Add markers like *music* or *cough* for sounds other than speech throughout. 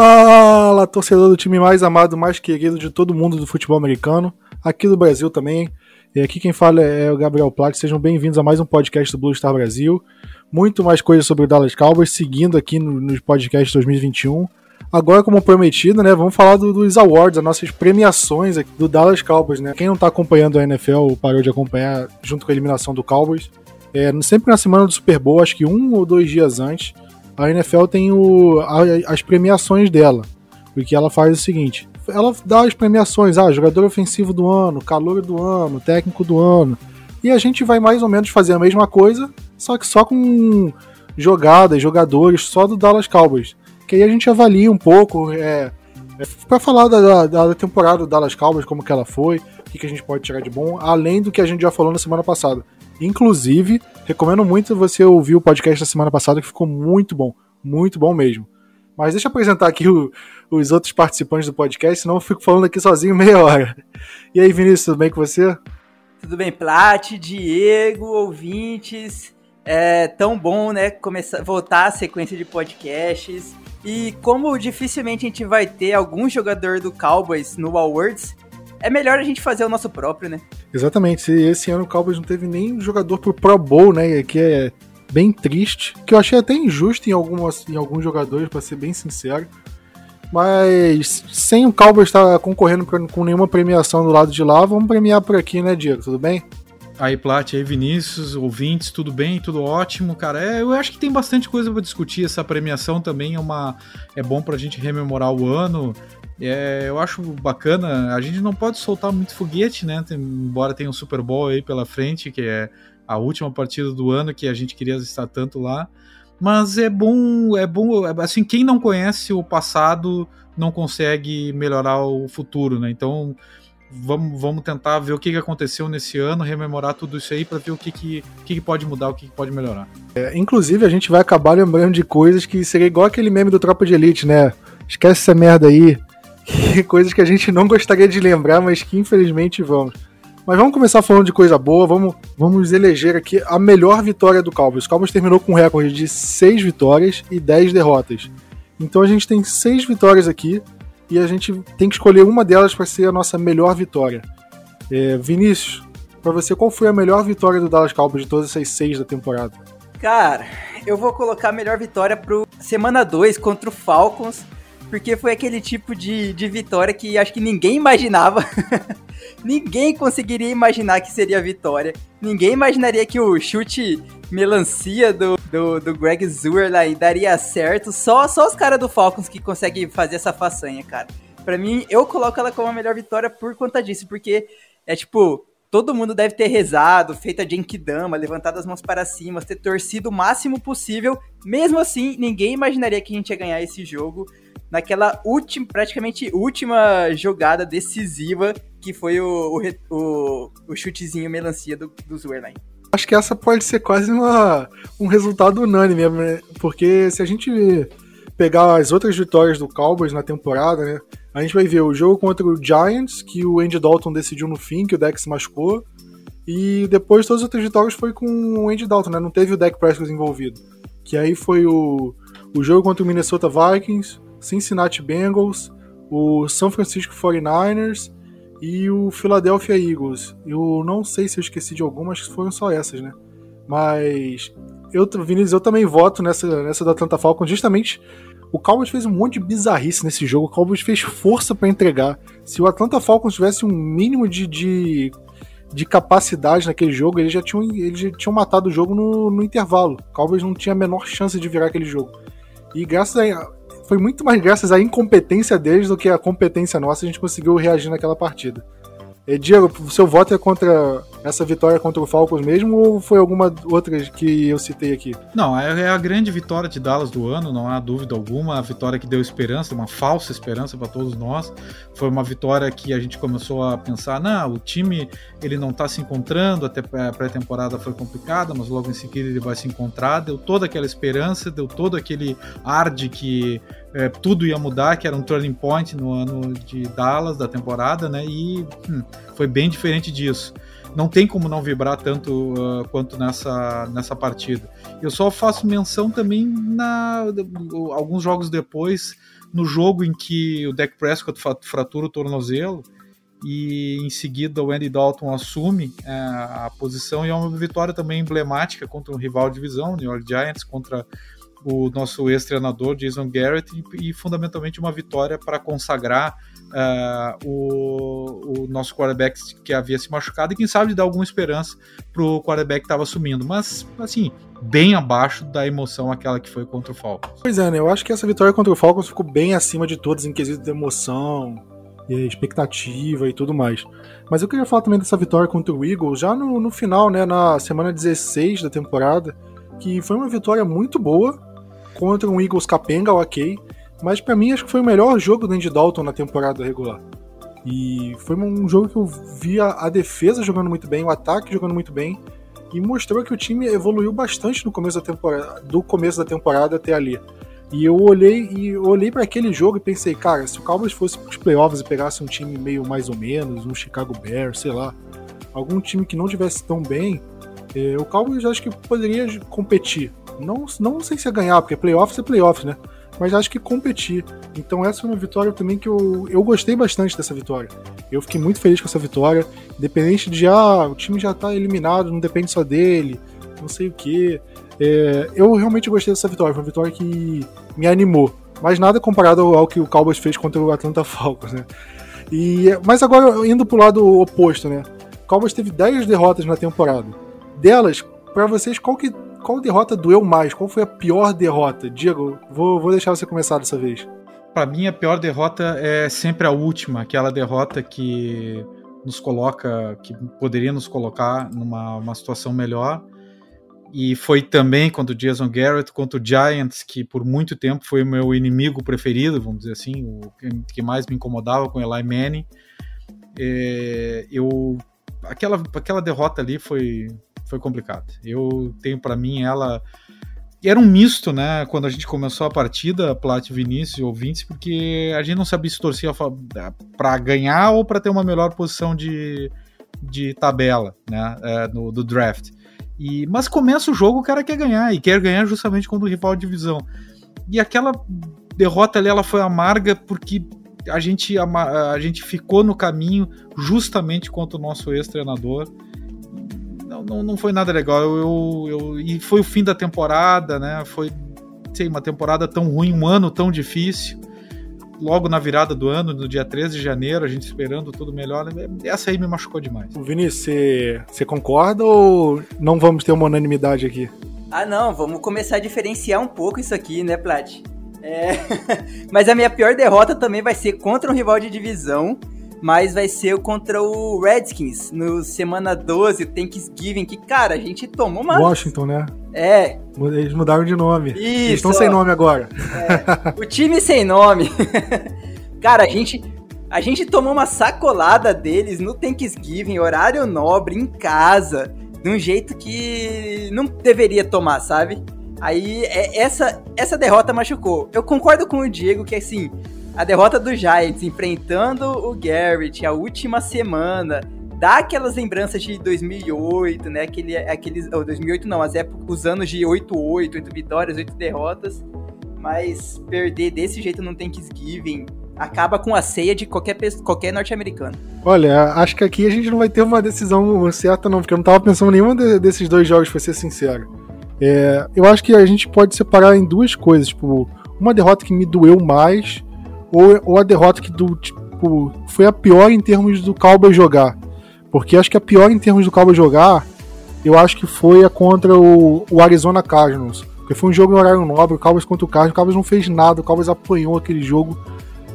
Fala, torcedor do time mais amado, mais querido de todo mundo do futebol americano, aqui do Brasil também. E aqui quem fala é o Gabriel Plat. Sejam bem-vindos a mais um podcast do Blue Star Brasil. Muito mais coisas sobre o Dallas Cowboys, seguindo aqui no, nos podcasts 2021. Agora, como prometido, né, vamos falar do, dos awards, as nossas premiações aqui do Dallas Cowboys, né? Quem não tá acompanhando a NFL parou de acompanhar junto com a eliminação do Cowboys. É, sempre na semana do Super Bowl, acho que um ou dois dias antes, a NFL tem o, a, as premiações dela. Porque ela faz o seguinte: ela dá as premiações, ah, jogador ofensivo do ano, calor do ano, técnico do ano. E a gente vai mais ou menos fazer a mesma coisa, só que só com jogadas, jogadores só do Dallas Cowboys que aí a gente avalia um pouco, é, é para falar da, da, da, temporada do Dallas Cowboys, como que ela foi, o que, que a gente pode tirar de bom, além do que a gente já falou na semana passada. Inclusive, recomendo muito você ouvir o podcast da semana passada, que ficou muito bom, muito bom mesmo. Mas deixa eu apresentar aqui o, os outros participantes do podcast, senão eu fico falando aqui sozinho meia hora. E aí, Vinícius, tudo bem com você? Tudo bem, Plat, Diego, ouvintes. É tão bom, né, começar, voltar a sequência de podcasts. E como dificilmente a gente vai ter algum jogador do Cowboys no Awards, é melhor a gente fazer o nosso próprio, né? Exatamente. Esse ano o Cowboys não teve nem jogador pro Pro Bowl, né? Que é bem triste. Que eu achei até injusto em, algumas, em alguns jogadores, para ser bem sincero. Mas sem o Cowboys estar tá concorrendo pra, com nenhuma premiação do lado de lá, vamos premiar por aqui, né, Diego? Tudo bem? Aí, Plat, aí, Vinícius, ouvintes, tudo bem? Tudo ótimo, cara. É, eu acho que tem bastante coisa para discutir. Essa premiação também é uma é bom pra gente rememorar o ano. É, eu acho bacana. A gente não pode soltar muito foguete, né? Tem, embora tenha um Super Bowl aí pela frente, que é a última partida do ano que a gente queria estar tanto lá. Mas é bom, é bom, assim, quem não conhece o passado não consegue melhorar o futuro, né? Então, vamos, vamos tentar ver o que, aconteceu nesse ano, rememorar tudo isso aí para ver o que, que, que, pode mudar, o que pode melhorar. É, inclusive, a gente vai acabar lembrando de coisas que seria igual aquele meme do Tropa de Elite, né? Esquece essa merda aí. *laughs* coisas que a gente não gostaria de lembrar, mas que infelizmente vamos. Mas vamos começar falando de coisa boa, vamos, vamos eleger aqui a melhor vitória do Cowboys. O Cowboys terminou com um recorde de 6 vitórias e 10 derrotas. Então a gente tem 6 vitórias aqui, e a gente tem que escolher uma delas para ser a nossa melhor vitória. É, Vinícius, para você, qual foi a melhor vitória do Dallas Cowboys de todas essas seis da temporada? Cara, eu vou colocar a melhor vitória pro semana 2 contra o Falcons, porque foi aquele tipo de, de vitória que acho que ninguém imaginava. *laughs* ninguém conseguiria imaginar que seria vitória. Ninguém imaginaria que o chute melancia do, do, do Greg Zuerlein daria certo. Só, só os caras do Falcons que conseguem fazer essa façanha, cara. Pra mim, eu coloco ela como a melhor vitória por conta disso, porque é tipo, todo mundo deve ter rezado, feito a Genkidama, levantado as mãos para cima, ter torcido o máximo possível. Mesmo assim, ninguém imaginaria que a gente ia ganhar esse jogo naquela última, praticamente última jogada decisiva que foi o, o, o, o chutezinho melancia do, do Zuerlein. Acho que essa pode ser quase uma, um resultado unânime, porque se a gente pegar as outras vitórias do Cowboys na temporada, né? A gente vai ver o jogo contra o Giants, que o Andy Dalton decidiu no fim, que o Dex machucou. E depois todas as outras vitórias foi com o Andy Dalton, né? Não teve o Dak Prescott envolvido. Que aí foi o, o jogo contra o Minnesota Vikings, Cincinnati Bengals, o São Francisco 49ers e o Philadelphia Eagles. Eu não sei se eu esqueci de algumas, foram só essas, né? Mas eu, Vinícius, eu também voto nessa, nessa da Atlanta Falcons, justamente o Cowboys fez um monte de bizarrice nesse jogo. O Cowboys fez força para entregar. Se o Atlanta Falcons tivesse um mínimo de, de, de capacidade naquele jogo, eles já tinham, eles já tinham matado o jogo no, no intervalo. O Cowboys não tinha a menor chance de virar aquele jogo. E graças a, foi muito mais graças à incompetência deles do que à competência nossa a gente conseguiu reagir naquela partida. E, Diego, seu voto é contra essa vitória contra o Falcons mesmo ou foi alguma outra que eu citei aqui? Não, é, é a grande vitória de Dallas do ano, não há dúvida alguma. A vitória que deu esperança, uma falsa esperança para todos nós. Foi uma vitória que a gente começou a pensar: não, o time ele não está se encontrando, até a pré-temporada foi complicada, mas logo em seguida ele vai se encontrar. Deu toda aquela esperança, deu todo aquele ar de que é, tudo ia mudar, que era um turning point no ano de Dallas da temporada, né? E hum, foi bem diferente disso não tem como não vibrar tanto uh, quanto nessa, nessa partida. Eu só faço menção também na alguns jogos depois no jogo em que o Dak Prescott fratura o tornozelo e em seguida o Andy Dalton assume é, a posição e é uma vitória também emblemática contra um rival de divisão, New York Giants, contra o nosso ex-treinador Jason Garrett e, e, fundamentalmente uma vitória para consagrar uh, o, o, nosso quarterback que havia se machucado e quem sabe dar alguma esperança para o quarterback que estava assumindo, mas assim bem abaixo da emoção aquela que foi contra o Falcons. Pois é, né? Eu acho que essa vitória contra o Falcons ficou bem acima de todas em quesito de emoção, expectativa e tudo mais. Mas eu queria falar também dessa vitória contra o Eagles já no, no final, né, na semana 16 da temporada, que foi uma vitória muito boa contra um Eagles capenga, ok, mas para mim acho que foi o melhor jogo do Andy Dalton na temporada regular. E foi um jogo que eu via a defesa jogando muito bem, o ataque jogando muito bem, e mostrou que o time evoluiu bastante no começo da temporada, do começo da temporada até ali. E eu olhei e olhei para aquele jogo e pensei, cara, se o Cowboys fosse para os playoffs e pegasse um time meio mais ou menos, um Chicago Bears, sei lá, algum time que não tivesse tão bem, eh, o Cowboys acho que poderia competir. Não, não sei se ia ganhar, porque playoffs é playoffs, né? Mas acho que competir. Então essa foi uma vitória também que eu, eu gostei bastante dessa vitória. Eu fiquei muito feliz com essa vitória. Independente de, ah, o time já tá eliminado, não depende só dele, não sei o que. É, eu realmente gostei dessa vitória, foi uma vitória que me animou. Mas nada comparado ao, ao que o Cowboys fez contra o Atlanta Falcons, né? E, mas agora, indo pro lado oposto, né? O Cowboys teve 10 derrotas na temporada. Delas, para vocês, qual, que, qual derrota doeu mais? Qual foi a pior derrota? Diego, vou, vou deixar você começar dessa vez. Para mim, a pior derrota é sempre a última, aquela derrota que nos coloca, que poderia nos colocar numa situação melhor e foi também contra o Jason Garrett, contra o Giants, que por muito tempo foi o meu inimigo preferido, vamos dizer assim, o que mais me incomodava com Eli Manning. É, eu aquela, aquela derrota ali foi, foi complicada. Eu tenho para mim ela era um misto, né? Quando a gente começou a partida, Plat, Vinícius ouvintes, porque a gente não sabia se torcia para ganhar ou para ter uma melhor posição de, de tabela, né? É, no, do draft. E, mas começa o jogo, o cara quer ganhar, e quer ganhar justamente contra o rival de divisão. E aquela derrota ali ela foi amarga porque a gente, a, a gente ficou no caminho justamente contra o nosso ex-treinador. Não, não, não, foi nada legal. Eu, eu, eu, e foi o fim da temporada, né? Foi sei, uma temporada tão ruim, um ano tão difícil logo na virada do ano, no dia 13 de janeiro, a gente esperando tudo melhor. Né? Essa aí me machucou demais. Vinícius, você concorda ou não vamos ter uma unanimidade aqui? Ah, não, vamos começar a diferenciar um pouco isso aqui, né, Plat? É... *laughs* mas a minha pior derrota também vai ser contra um rival de divisão, mas vai ser contra o Redskins no semana 12, o Thanksgiving, que, cara, a gente tomou uma. Washington, né? É. Eles mudaram de nome. Isso. Eles estão sem nome agora. É. O time sem nome. *laughs* cara, a gente. A gente tomou uma sacolada deles no Thanksgiving, horário nobre, em casa, de um jeito que não deveria tomar, sabe? Aí é, essa, essa derrota machucou. Eu concordo com o Diego que assim, a derrota do Giants enfrentando o Garrett a última semana dá aquelas lembranças de 2008, né? Aquele, aqueles, oh, 2008 não, as épocas, os anos de 8-8, 8 vitórias, 8 derrotas. Mas perder desse jeito no Thanksgiving acaba com a ceia de qualquer, qualquer norte-americano. Olha, acho que aqui a gente não vai ter uma decisão certa, não, porque eu não tava pensando em nenhum de, desses dois jogos, pra ser sincero. É, eu acho que a gente pode separar em duas coisas, tipo, uma derrota que me doeu mais ou, ou a derrota que do, tipo, foi a pior em termos do Cowboy jogar. Porque acho que a pior em termos do Cowboy jogar, eu acho que foi a contra o, o Arizona Cardinals. Porque foi um jogo em horário nobre, o Cowboys contra o Cardinals, o Cowboys não fez nada, o Cowboys apanhou aquele jogo.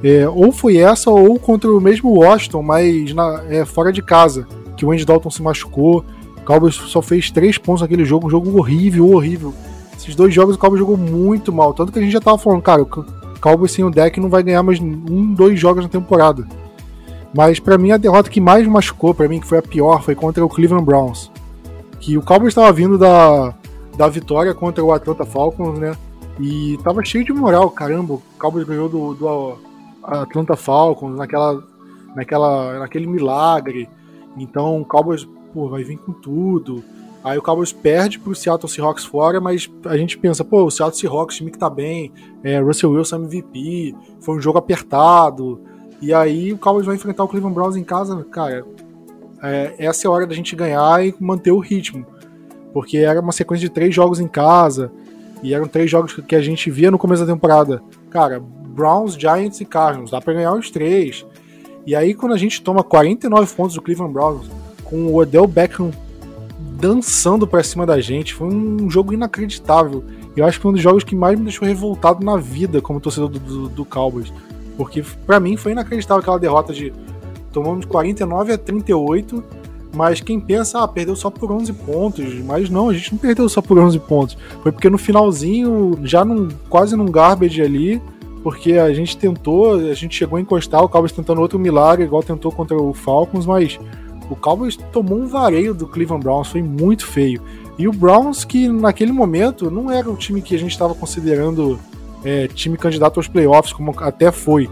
É, ou foi essa, ou contra o mesmo Washington, mas na, é, fora de casa, que o Andy Dalton se machucou. O Cowboys só fez três pontos naquele jogo, um jogo horrível, horrível. Esses dois jogos o Cowboys jogou muito mal, tanto que a gente já tava falando, cara, Cowboys sem o deck não vai ganhar mais um, dois jogos na temporada. Mas para mim a derrota que mais machucou, para mim que foi a pior, foi contra o Cleveland Browns. Que o Cowboys estava vindo da, da vitória contra o Atlanta Falcons, né? E tava cheio de moral, caramba, o Cowboys ganhou do, do Atlanta Falcons naquela, naquela, naquele milagre. Então o Cowboys pô, vai vir com tudo. Aí o Cowboys perde pro Seattle Seahawks fora, mas a gente pensa, pô, o Seattle Seahawks, time que tá bem, é, Russell Wilson MVP, foi um jogo apertado. E aí o Cowboys vai enfrentar o Cleveland Browns em casa, cara. É, essa é a hora da gente ganhar e manter o ritmo. Porque era uma sequência de três jogos em casa. E eram três jogos que a gente via no começo da temporada. Cara, Browns, Giants e Cardinals, dá pra ganhar os três. E aí quando a gente toma 49 pontos do Cleveland Browns, com o Odell Beckham dançando pra cima da gente. Foi um jogo inacreditável. Eu acho que um dos jogos que mais me deixou revoltado na vida como torcedor do, do, do Cowboys. Porque para mim foi inacreditável aquela derrota de tomamos 49 a 38, mas quem pensa, ah, perdeu só por 11 pontos, mas não, a gente não perdeu só por 11 pontos. Foi porque no finalzinho, já num, quase num garbage ali, porque a gente tentou, a gente chegou a encostar, o Cowboys tentando outro milagre, igual tentou contra o Falcons, mas o Cowboys tomou um vareio do Cleveland Browns, foi muito feio. E o Browns, que naquele momento não era o time que a gente estava considerando é, time candidato aos playoffs, como até foi.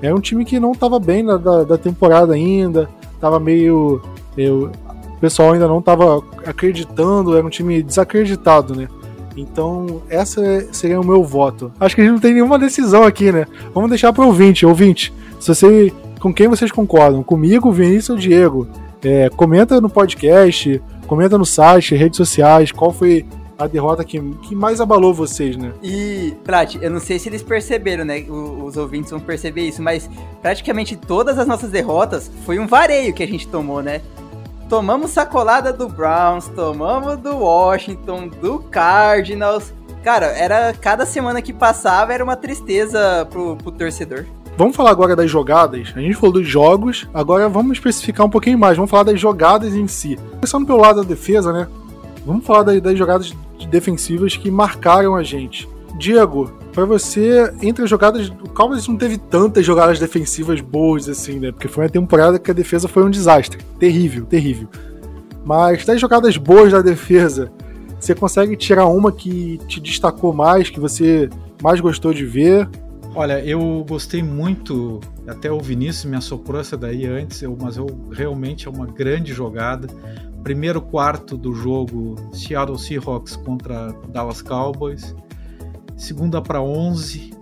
Era um time que não estava bem na, da, da, temporada ainda, estava meio. Eu, o pessoal ainda não estava acreditando, era um time desacreditado, né? Então, essa seria o meu voto. Acho que a gente não tem nenhuma decisão aqui, né? Vamos deixar para o ouvinte. Ouvinte, se você, com quem vocês concordam? Comigo, Vinícius ou Diego? É, comenta no podcast, comenta no site, redes sociais, qual foi a derrota que, que mais abalou vocês, né? E, Prat, eu não sei se eles perceberam, né? Os, os ouvintes vão perceber isso, mas praticamente todas as nossas derrotas foi um vareio que a gente tomou, né? Tomamos sacolada do Browns, tomamos do Washington, do Cardinals. Cara, era cada semana que passava era uma tristeza pro, pro torcedor. Vamos falar agora das jogadas. A gente falou dos jogos, agora vamos especificar um pouquinho mais. Vamos falar das jogadas em si. Começando pelo lado da defesa, né? Vamos falar das, das jogadas defensivas que marcaram a gente. Diego, para você, entre as jogadas. O Cowboys não teve tantas jogadas defensivas boas assim, né? Porque foi uma temporada que a defesa foi um desastre. Terrível, terrível. Mas das jogadas boas da defesa, você consegue tirar uma que te destacou mais, que você mais gostou de ver? Olha, eu gostei muito, até o Vinícius me assoprou essa daí antes, eu, mas eu realmente é uma grande jogada. Primeiro quarto do jogo, Seattle Seahawks contra Dallas Cowboys. Segunda para 11,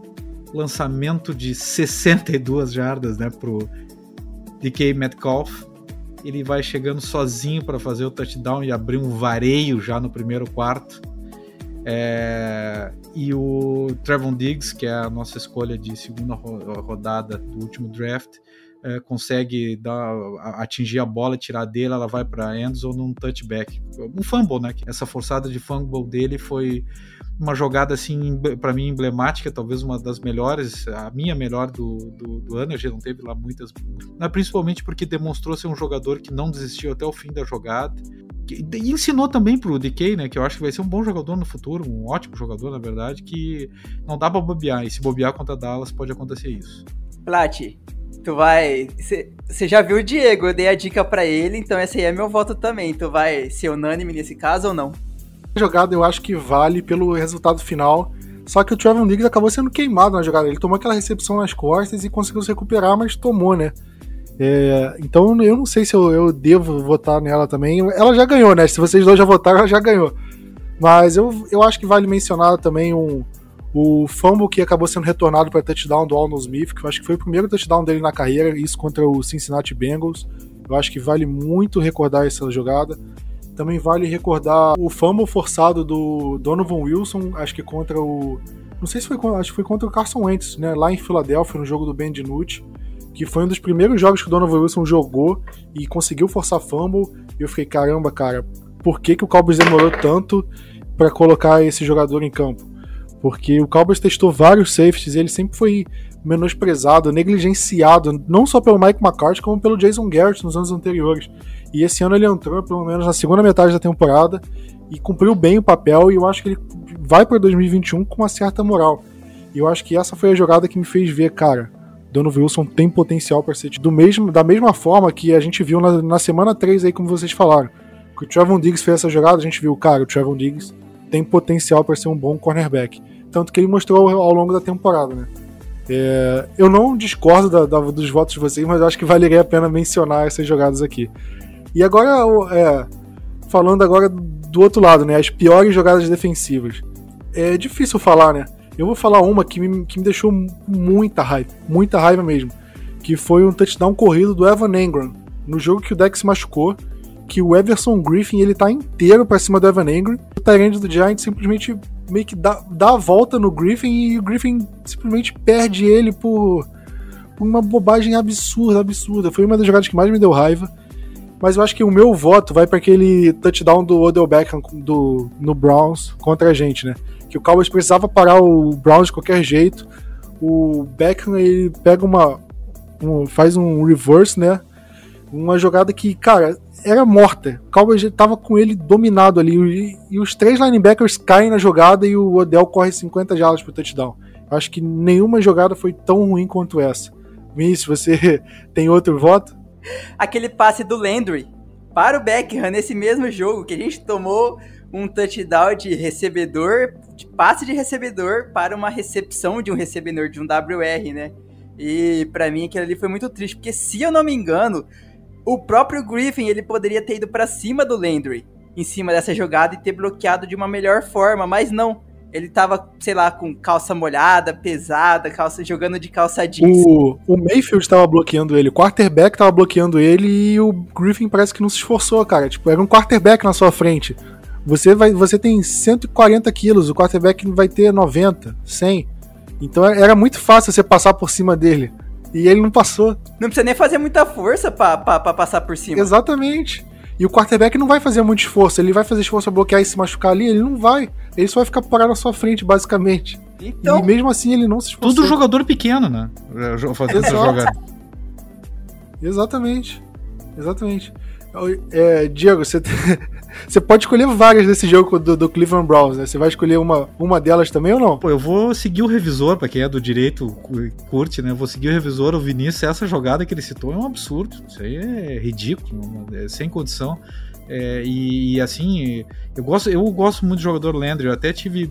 lançamento de 62 jardas, né, pro DK Metcalf. Ele vai chegando sozinho para fazer o touchdown e abrir um vareio já no primeiro quarto. É, e o Trevon Diggs, que é a nossa escolha de segunda rodada do último draft, é, consegue dar, atingir a bola, tirar dele, ela vai para endzone num touchback, um fumble, né? Essa forçada de fumble dele foi uma jogada assim para mim emblemática, talvez uma das melhores, a minha melhor do, do, do ano. Gente não teve lá muitas, principalmente porque demonstrou ser um jogador que não desistiu até o fim da jogada e ensinou também pro DK, né, que eu acho que vai ser um bom jogador no futuro, um ótimo jogador, na verdade, que não dá pra bobear, e se bobear contra Dallas pode acontecer isso. Plat, tu vai. Você já viu o Diego, eu dei a dica para ele, então esse aí é meu voto também. Tu vai ser unânime nesse caso ou não? Jogada eu acho que vale pelo resultado final. Só que o Trevor Diggs acabou sendo queimado na jogada. Ele tomou aquela recepção nas costas e conseguiu se recuperar, mas tomou, né? É, então eu não sei se eu, eu, devo votar nela também. Ela já ganhou, né? Se vocês dois já votaram, ela já ganhou. Mas eu, eu acho que vale mencionar também um, o fumble que acabou sendo retornado para touchdown do Alden Smith, que eu acho que foi o primeiro touchdown dele na carreira, isso contra o Cincinnati Bengals. Eu acho que vale muito recordar essa jogada. Também vale recordar o fumble forçado do Donovan Wilson, acho que contra o. Não sei se foi, acho que foi contra o Carson Wentz, né? Lá em Filadélfia, no jogo do Ben DiNucci que foi um dos primeiros jogos que o Donovan Wilson jogou e conseguiu forçar fumble. E eu fiquei, caramba, cara, por que, que o Cowboys demorou tanto para colocar esse jogador em campo? Porque o Cowboys testou vários safeties e ele sempre foi menosprezado, negligenciado, não só pelo Mike McCarthy, como pelo Jason Garrett nos anos anteriores. E esse ano ele entrou, pelo menos na segunda metade da temporada, e cumpriu bem o papel, e eu acho que ele vai para 2021 com uma certa moral. E eu acho que essa foi a jogada que me fez ver, cara, Donovan Wilson tem potencial para ser do mesmo, da mesma forma que a gente viu na, na semana 3 aí, como vocês falaram. Que o Trevon Diggs fez essa jogada, a gente viu, cara, o Trevon Diggs tem potencial para ser um bom cornerback. Tanto que ele mostrou ao, longo da temporada, né? É, eu não discordo da, da, dos votos de vocês, mas acho que valeria a pena mencionar essas jogadas aqui. E agora, é, falando agora do outro lado, né? As piores jogadas defensivas. É difícil falar, né? Eu vou falar uma que me, que me deixou muita raiva, muita raiva mesmo. Que foi um touchdown corrido do Evan Engram. No jogo que o Dex se machucou, que o Everson Griffin ele tá inteiro pra cima do Evan Engram. O Tyrande do Giants simplesmente meio que dá, dá a volta no Griffin e o Griffin simplesmente perde ele por, por uma bobagem absurda, absurda. Foi uma das jogadas que mais me deu raiva. Mas eu acho que o meu voto vai para aquele touchdown do Odell Beckham do, no Browns contra a gente, né? Que o Cowboys precisava parar o Browns de qualquer jeito. O Beckham ele pega uma. Um, faz um reverse, né? Uma jogada que, cara, era morta. O Cowboys tava com ele dominado ali. E, e, os três linebackers caem na jogada e o Odell corre 50 jardas pro touchdown. Acho que nenhuma jogada foi tão ruim quanto essa. Vinícius, você *laughs* tem outro voto? Aquele passe do Landry para o Beckham nesse mesmo jogo, que a gente tomou um touchdown de recebedor, de passe de recebedor para uma recepção de um recebedor de um WR, né? E para mim aquilo ali foi muito triste, porque se eu não me engano, o próprio Griffin, ele poderia ter ido para cima do Landry, em cima dessa jogada e ter bloqueado de uma melhor forma, mas não. Ele tava, sei lá, com calça molhada, pesada, calça jogando de calça jeans. O, o Mayfield tava bloqueando ele, o quarterback tava bloqueando ele e o Griffin parece que não se esforçou, cara. Tipo, era um quarterback na sua frente. Você, vai, você tem 140 quilos, o quarterback vai ter 90, 100. Então era muito fácil você passar por cima dele. E ele não passou. Não precisa nem fazer muita força pra, pra, pra passar por cima. Exatamente. E o quarterback não vai fazer muito esforço. Ele vai fazer esforço pra bloquear e se machucar ali? Ele não vai. Ele só vai ficar parado na sua frente, basicamente. Então, e mesmo assim ele não se esforçou. Tudo jogador pequeno, né? Fazendo essa jogada. Exatamente. Exatamente. É, Diego, você, você pode escolher várias desse jogo do, do, Cleveland Browns, né? Você vai escolher uma, uma delas também ou não? Pô, eu vou seguir o revisor, pra quem é do direito curte, né? Eu vou seguir o revisor, o Vinícius. Essa jogada que ele citou é um absurdo. Isso aí é ridículo, é sem condição. É, e, e, assim, eu gosto, eu gosto muito do jogador Landry. Eu até tive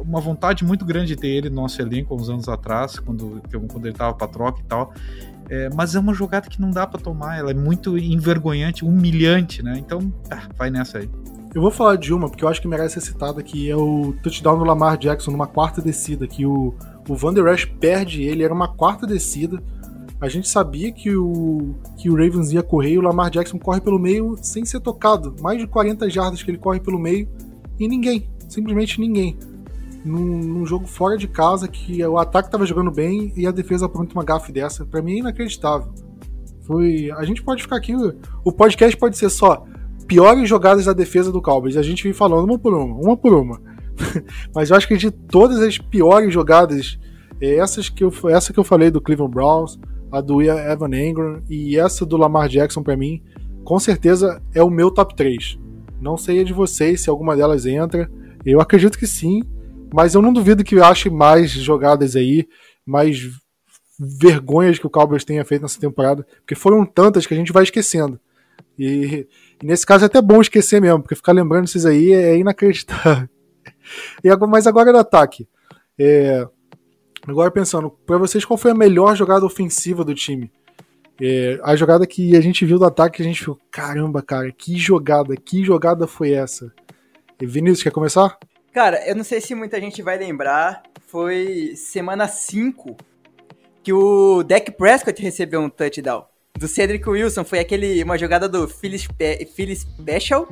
uma vontade muito grande de ter ele no nosso elenco uns anos atrás, quando, quando ele tava pra troca e tal. É, mas é uma jogada que não dá para tomar, ela é muito envergonhante, humilhante, né? Então, ah, vai nessa aí. Eu vou falar de uma, porque eu acho que merece ser citada, que é o touchdown do Lamar Jackson numa quarta descida, que o, o Van Der Esch perde ele, era uma quarta descida. A gente sabia que o, que o Ravens ia correr e o Lamar Jackson corre pelo meio sem ser tocado. Mais de 40 jardas que ele corre pelo meio e ninguém, simplesmente ninguém num, num, jogo fora de casa que o ataque estava jogando bem e a defesa apronta uma gafe dessa. Para mim é inacreditável. Foi, a gente pode ficar aqui, o podcast pode ser só piores jogadas da defesa do Cowboys. A gente vem falando uma por uma, uma por uma. *laughs* Mas eu acho que de todas as piores jogadas, é essas que eu, essa que eu falei do Cleveland Browns, a do Evan Engram e essa do Lamar Jackson para mim, com certeza é o meu top 3. Não sei a de vocês se alguma delas entra. Eu acredito que sim, mas eu não duvido que ache mais jogadas aí, mais vergonhas que o Cowboys tenha feito nessa temporada, porque foram tantas que a gente vai esquecendo. E, e nesse caso é até bom esquecer mesmo, porque ficar lembrando esses aí é, inacreditável. *laughs* E agora, mas agora é do ataque. É, agora pensando, para vocês qual foi a melhor jogada ofensiva do time? É, a jogada que a gente viu do ataque, a gente viu, caramba, cara, que jogada, que jogada foi essa? E Vinícius, quer começar? Cara, eu não sei se muita gente vai lembrar, foi semana 5 que o Dak Prescott recebeu um touchdown. Do Cedric Wilson, foi aquele uma jogada do Philly, Special,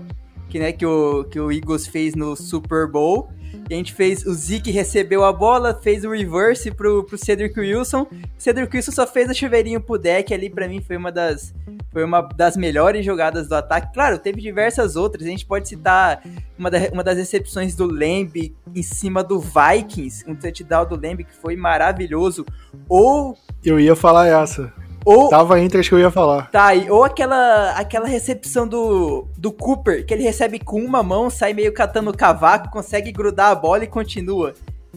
que, né, que, o, que o Eagles fez no Super Bowl. A gente fez. O Zeke recebeu a bola, fez o reverse pro, pro Cedric Wilson. O Cedric Wilson só fez o chuveirinho pro deck ali, para mim foi uma das. Foi uma das melhores jogadas do ataque. Claro, teve diversas outras. A gente pode citar uma, da, uma das recepções do Lamb em cima do Vikings, um touchdown do Lamb que foi maravilhoso. Ou. Eu ia falar essa. Ou, Tava entre as que eu ia falar. Tá, e, ou aquela, aquela recepção do, do Cooper, que ele recebe com uma mão, sai meio catando o cavaco, consegue grudar a bola e continua.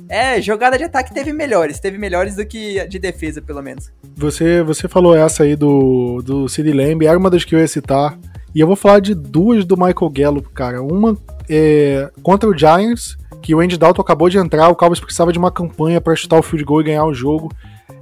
É, jogada de ataque teve melhores, teve melhores do que de defesa, pelo menos. Você, você falou essa aí do, do Sid Lamb, era uma das que eu ia citar. E eu vou falar de duas do Michael Gallup, cara. Uma é contra o Giants, que o Andy Dalton acabou de entrar, o Cowboys precisava de uma campanha para chutar o field goal e ganhar o jogo.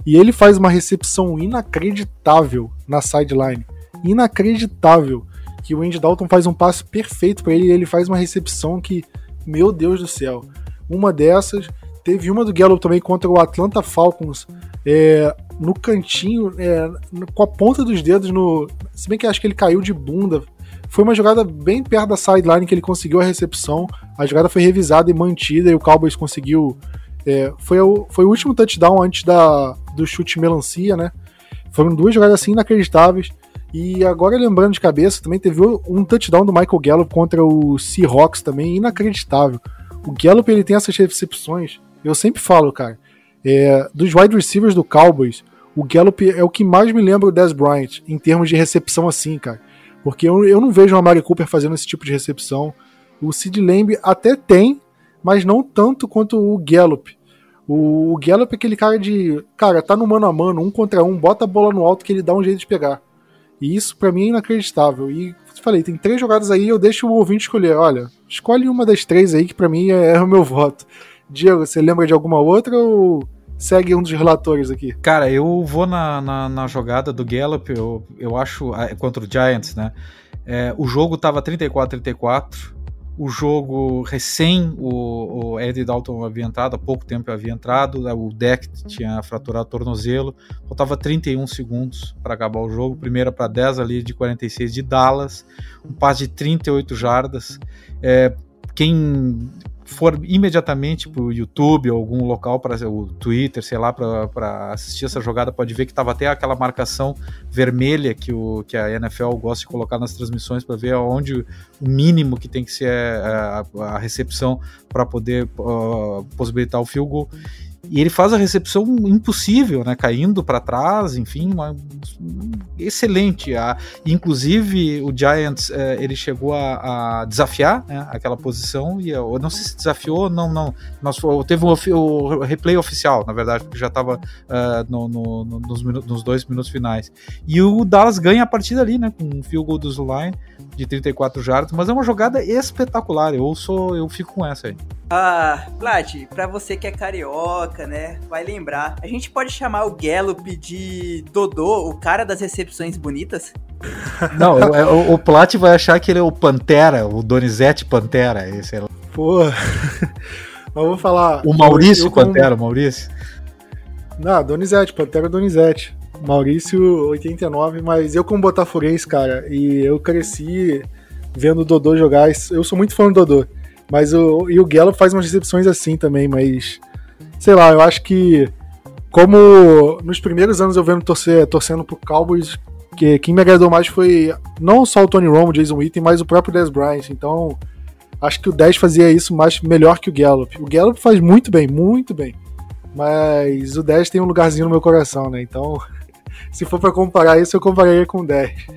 E ele faz uma recepção inacreditável na sideline. Inacreditável. que o Andy Dalton faz um passe perfeito para ele e ele faz uma recepção que, meu Deus do céu. Uma dessas, teve uma do Gallup também contra o Atlanta Falcons, é, no cantinho, é, com a ponta dos dedos no. Se bem que acho que ele caiu de bunda. Foi uma jogada bem perto da sideline que ele conseguiu a recepção. A jogada foi revisada e mantida e o Cowboys conseguiu. É, foi, o, foi o último touchdown antes da, do chute melancia, né? Foram duas jogadas assim inacreditáveis. E agora lembrando de cabeça, também teve um touchdown do Michael Gallup contra o Seahawks também, inacreditável. O Gallup ele tem essas recepções, eu sempre falo, cara, é, dos wide receivers do Cowboys, o Gallup é o que mais me lembra o Dez Bryant, em termos de recepção assim, cara. Porque eu, eu não vejo o Amari Cooper fazendo esse tipo de recepção. O Sid Lamb até tem, mas não tanto quanto o Gallup. O, o Gallup é aquele cara de. Cara, tá no mano a mano, um contra um, bota a bola no alto que ele dá um jeito de pegar. E isso para mim é inacreditável. E falei, tem três jogadas aí, eu deixo o ouvinte escolher. Olha, escolhe uma das três aí que para mim é, *laughs* é, o meu voto. Diego, você lembra de alguma outra ou segue um dos relatores aqui? Cara, eu vou na, na, na jogada do Gallup, eu, eu acho, ah, contra o Giants, né? É, o jogo tava 34-34 o jogo recém o, o Dalton havia entrado, há pouco tempo havia entrado, né, o deck tinha fraturado o tornozelo, faltava 31 segundos para acabar o jogo, primeira para 10 ali de 46 de Dallas, um passe de 38 jardas. É, quem for imediatamente para o YouTube ou algum local para o Twitter, sei lá, para assistir essa jogada, pode ver que estava até aquela marcação vermelha que, o, que a NFL gosta de colocar nas transmissões para ver onde o mínimo que tem que ser a, a, a recepção para poder uh, possibilitar o field goal. E ele faz a recepção impossível, né? Caindo para trás, enfim, uma, excelente. A, inclusive, o Giants eh, ele chegou a, a desafiar né, aquela posição e eu não sei se desafiou, não, não. Nós, teve o, o replay oficial, na verdade, porque já estava uh, eh, no, no, no, nos, nos, dois minutos finais. E o Dallas ganha a partida ali, né? Com um field goal do Zuline de 34 jardas, mas é uma jogada espetacular. Eu sou, eu fico com essa aí. Ah, Plat, pra você que é carioca, né, vai lembrar. A gente pode chamar o Gallup de Dodô, o cara das recepções bonitas? *laughs* Não, o, o Plat vai achar que ele é o Pantera, o Donizete Pantera, esse é. Pô. *laughs* Mas vou falar. O Maurício eu, eu Pantera, como... Maurício? Não, Donizete, Pantera Donizete. Maurício 89, mas eu como botafoguense, cara, e eu cresci vendo o Dodô jogar, eu sou muito fã do Dodô. Mas o, e o Gallup faz umas recepções assim também, mas. Sei lá, eu acho que. Como nos primeiros anos eu vendo torcer, torcendo pro Cowboys, que quem me agradou mais foi não só o Tony Romo, Jason Witten, mas o próprio Dez Bryant. Então, acho que o 10 fazia isso mais melhor que o Gallup. O Gallup faz muito bem, muito bem. Mas o 10 tem um lugarzinho no meu coração, né? Então, se for para comparar isso, eu compararia com o 10.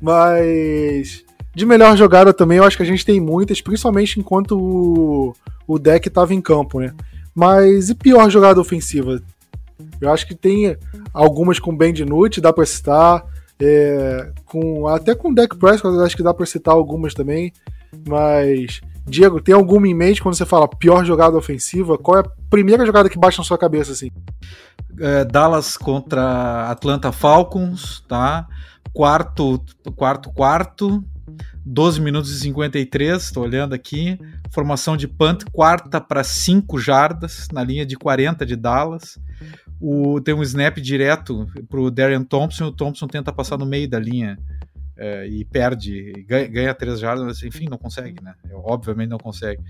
Mas de melhor jogada também, eu acho que a gente tem muitas, principalmente enquanto o, o deck estava em campo, né? Mas e pior jogada ofensiva? Eu acho que tem algumas com Ben DiNucci, dá para citar. É, com, até com deck Prescott, acho que dá para citar algumas também. Mas, Diego, tem alguma em mente quando você fala pior jogada ofensiva? Qual é a primeira jogada que bate na sua cabeça, assim? É, Dallas contra Atlanta Falcons, tá? Quarto, quarto, quarto. 12 minutos e 53, estou olhando aqui. Formação de punt, quarta para 5 jardas, na linha de 40 de Dallas. O, tem um snap direto para o Darian Thompson, o Thompson tenta passar no meio da linha é, e perde, ganha, ganha 3 jardas, enfim, não consegue, né? Obviamente não consegue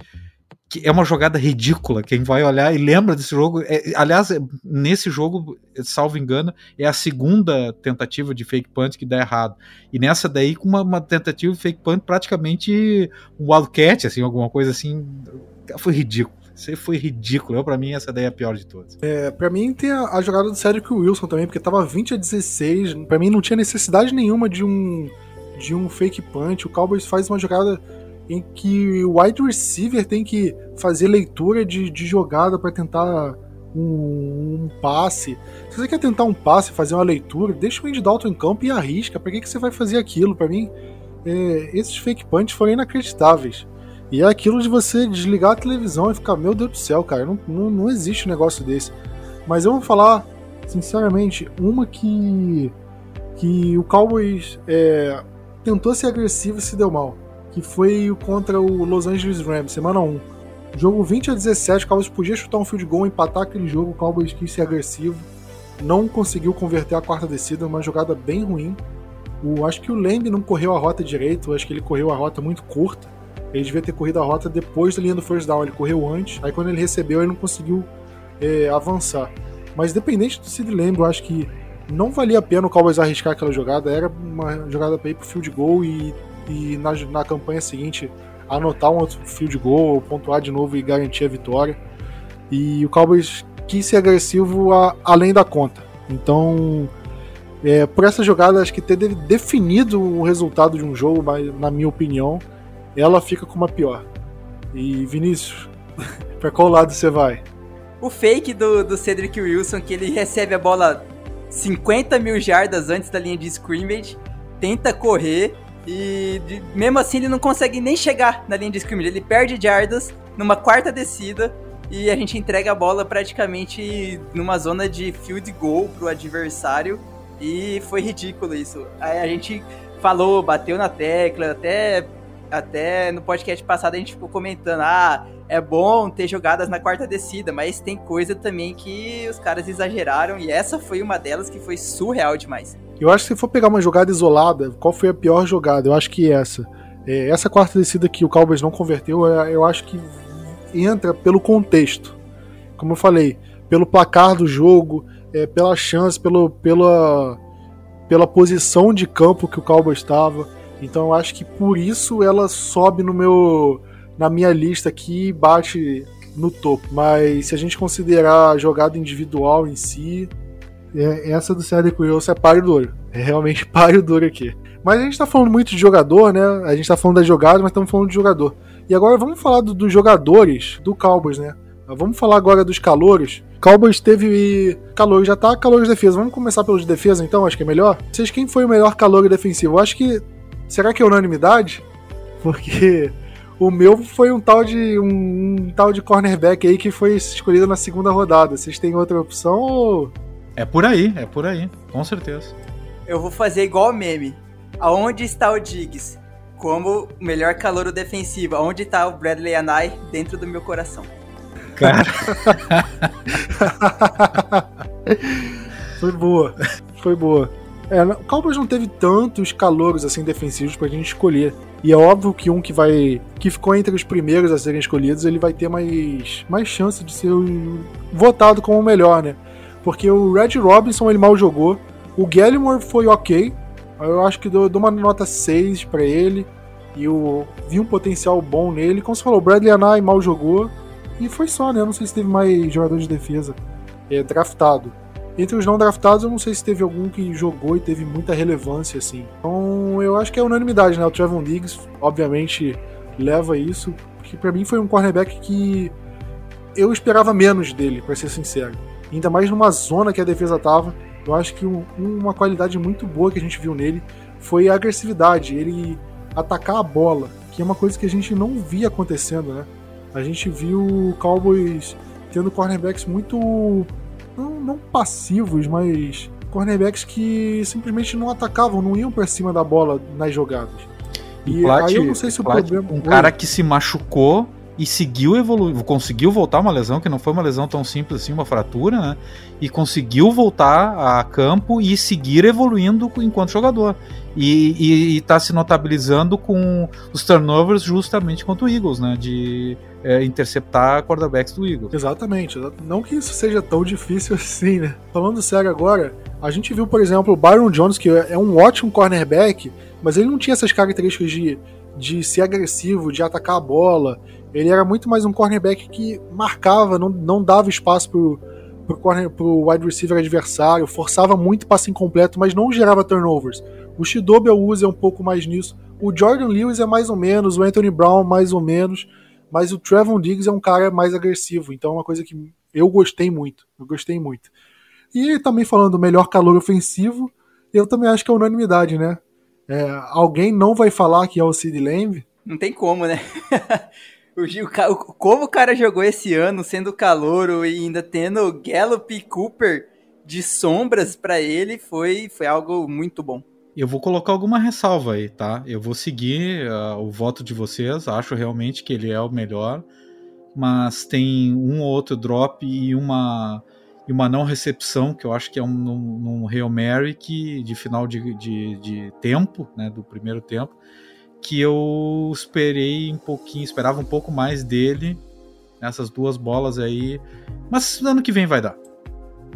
que é uma jogada ridícula. Quem vai olhar e lembra desse jogo, é, aliás, é, nesse jogo, salvo engano, é a segunda tentativa de fake punt que dá errado. E nessa daí, com uma, uma tentativa de fake punt praticamente um wildcat, assim, alguma coisa assim, foi ridículo. Isso foi ridículo. Eu, pra mim, essa daí é a pior de todas. É, pra mim tem a, a jogada do Cedric Wilson também, porque tava 20 a 16. Pra mim não tinha necessidade nenhuma de um, de um fake punch. O Cowboys faz uma jogada em que o wide receiver tem que fazer leitura de, de jogada para tentar um, um, passe. Se você quer tentar um passe, fazer uma leitura, deixa o Andy Dalton em campo e arrisca. Para que, que você vai fazer aquilo? Para mim, é, esses fake punts foram inacreditáveis. E é aquilo de você desligar a televisão e ficar, meu Deus do céu, cara, não, não, não existe um negócio desse. Mas eu vou falar, sinceramente, uma que, que o Cowboys é, tentou ser agressivo e se deu mal. Que foi contra o Los Angeles Rams, semana 1. Jogo 20 a 17, o Cowboys podia chutar um field goal, empatar aquele jogo, o Cowboys quis ser agressivo. Não conseguiu converter a quarta descida, uma jogada bem ruim. O, acho que o Lamb não correu a rota direito, acho que ele correu a rota muito curta. Ele devia ter corrido a rota depois da linha do first down, ele correu antes. Aí quando ele recebeu, ele não conseguiu é, avançar. Mas dependente do Sid Lamb, eu acho que não valia a pena o Cowboys arriscar aquela jogada. Era uma jogada para ir pro field goal e, e na, na campanha seguinte anotar um outro field goal, pontuar de novo e garantir a vitória. E o Cowboys quis ser agressivo a, além da conta. Então, é, por essa jogada, acho que ter definido o resultado de um jogo, mas, na minha opinião, ela fica com uma pior. E Vinícius, *laughs* para qual lado você vai? O fake do, do Cedric Wilson, que ele recebe a bola 50 mil jardas antes da linha de scrimmage, tenta correr e de, mesmo assim ele não consegue nem chegar na linha de scrimmage. Ele perde jardas numa quarta descida e a gente entrega a bola praticamente numa zona de field goal pro adversário e foi ridículo isso. Aí a gente falou, bateu na tecla, até até no podcast passado a gente ficou comentando, ah, é bom ter jogadas na quarta descida, mas tem coisa também que os caras exageraram e essa foi uma delas que foi surreal demais. Eu acho que se for pegar uma jogada isolada, qual foi a pior jogada? Eu acho que essa. É, essa quarta descida que o Cowboys não converteu, é, eu acho que entra pelo contexto. Como eu falei, pelo placar do jogo, é, pela chance, pelo, pela, pela posição de campo que o Cowboys estava. Então eu acho que por isso ela sobe no meu na minha lista aqui bate no topo. Mas se a gente considerar a jogada individual em si, é, essa do Cedric Wilson é páreo duro. É realmente *laughs* páreo duro aqui. Mas a gente tá falando muito de jogador, né? A gente tá falando das jogadas, mas estamos falando de jogador. E agora vamos falar do, dos jogadores do Cowboys, né? Vamos falar agora dos calouros. Cowboys teve calor, já tá calor de defesa. Vamos começar pelos de defesa então, acho que é melhor. Vocês quem foi o melhor calor defensivo? Eu acho que será que é unanimidade? Porque o meu foi um tal de um, um, tal de cornerback aí que foi escolhido na segunda rodada. Vocês têm outra opção ou é por aí, é por aí, com certeza. Eu vou fazer igual o meme. Aonde está o Diggs? Como o melhor calor defensivo. Aonde está o Bradley Anai dentro do meu coração? Cara. *laughs* foi boa. Foi boa. É, o Cowboys não teve tantos calouros assim defensivos pra gente escolher. E é óbvio que um que vai. que ficou entre os primeiros a serem escolhidos, ele vai ter mais, mais chance de ser votado como o melhor, né? Porque o Red Robinson ele mal jogou. O Gallimore foi ok. Eu acho que dou, dou uma nota 6 para ele. E eu vi um potencial bom nele. Como você falou, o Bradley Anai mal jogou. E foi só, né? Eu não sei se teve mais jogador de defesa é, draftado. Entre os não draftados, eu não sei se teve algum que jogou e teve muita relevância, assim. Então, eu acho que é unanimidade, né? O Trevon Diggs, obviamente, leva isso. Porque para mim foi um cornerback que eu esperava menos dele, para ser sincero ainda mais numa zona que a defesa tava. Eu acho que um, uma qualidade muito boa que a gente viu nele foi a agressividade, ele atacar a bola, que é uma coisa que a gente não via acontecendo, né? A gente viu o Cowboys tendo cornerbacks muito não, não passivos, mas cornerbacks que simplesmente não atacavam, não iam para cima da bola nas jogadas. E Plat, aí eu não sei se o problema. Um cara que se machucou e seguiu evoluir, conseguiu voltar uma lesão, que não foi uma lesão tão simples assim, uma fratura, né? E conseguiu voltar a campo e seguir evoluindo enquanto jogador. E está se notabilizando com os turnovers justamente contra o Eagles, né? De é, interceptar quarterbacks do Eagles. Exatamente. Não que isso seja tão difícil *laughs* assim, né? Falando sério agora, a gente viu, por exemplo, o Byron Jones, que é um ótimo cornerback, mas ele não tinha essas características de, de ser agressivo, de atacar a bola ele era muito mais um cornerback que marcava, não, não dava espaço pro, pro, corner, pro wide receiver adversário, forçava muito passe incompleto, mas não gerava turnovers. O Shidobi usa é um pouco mais nisso. O Jordan Lewis é mais ou menos, o Anthony Brown mais ou menos, mas o Trevon Diggs é um cara mais agressivo, então é uma coisa que eu gostei muito. Eu gostei muito. E também falando do melhor calor ofensivo, eu também acho que é unanimidade, né? É, alguém não vai falar que é o Sid Lamb? Não tem como, né? *laughs* O, como o cara jogou esse ano, sendo calouro e ainda tendo Gallup e Cooper de sombras para ele, foi, foi algo muito bom. Eu vou colocar alguma ressalva aí, tá? Eu vou seguir uh, o voto de vocês, acho realmente que ele é o melhor, mas tem um ou outro drop e uma e uma não recepção, que eu acho que é um, um, um Hail Mary que, de final de, de, de, tempo, né, do primeiro tempo, que eu esperei um pouquinho, esperava um pouco mais dele nessas duas bolas aí, mas ano que vem vai dar.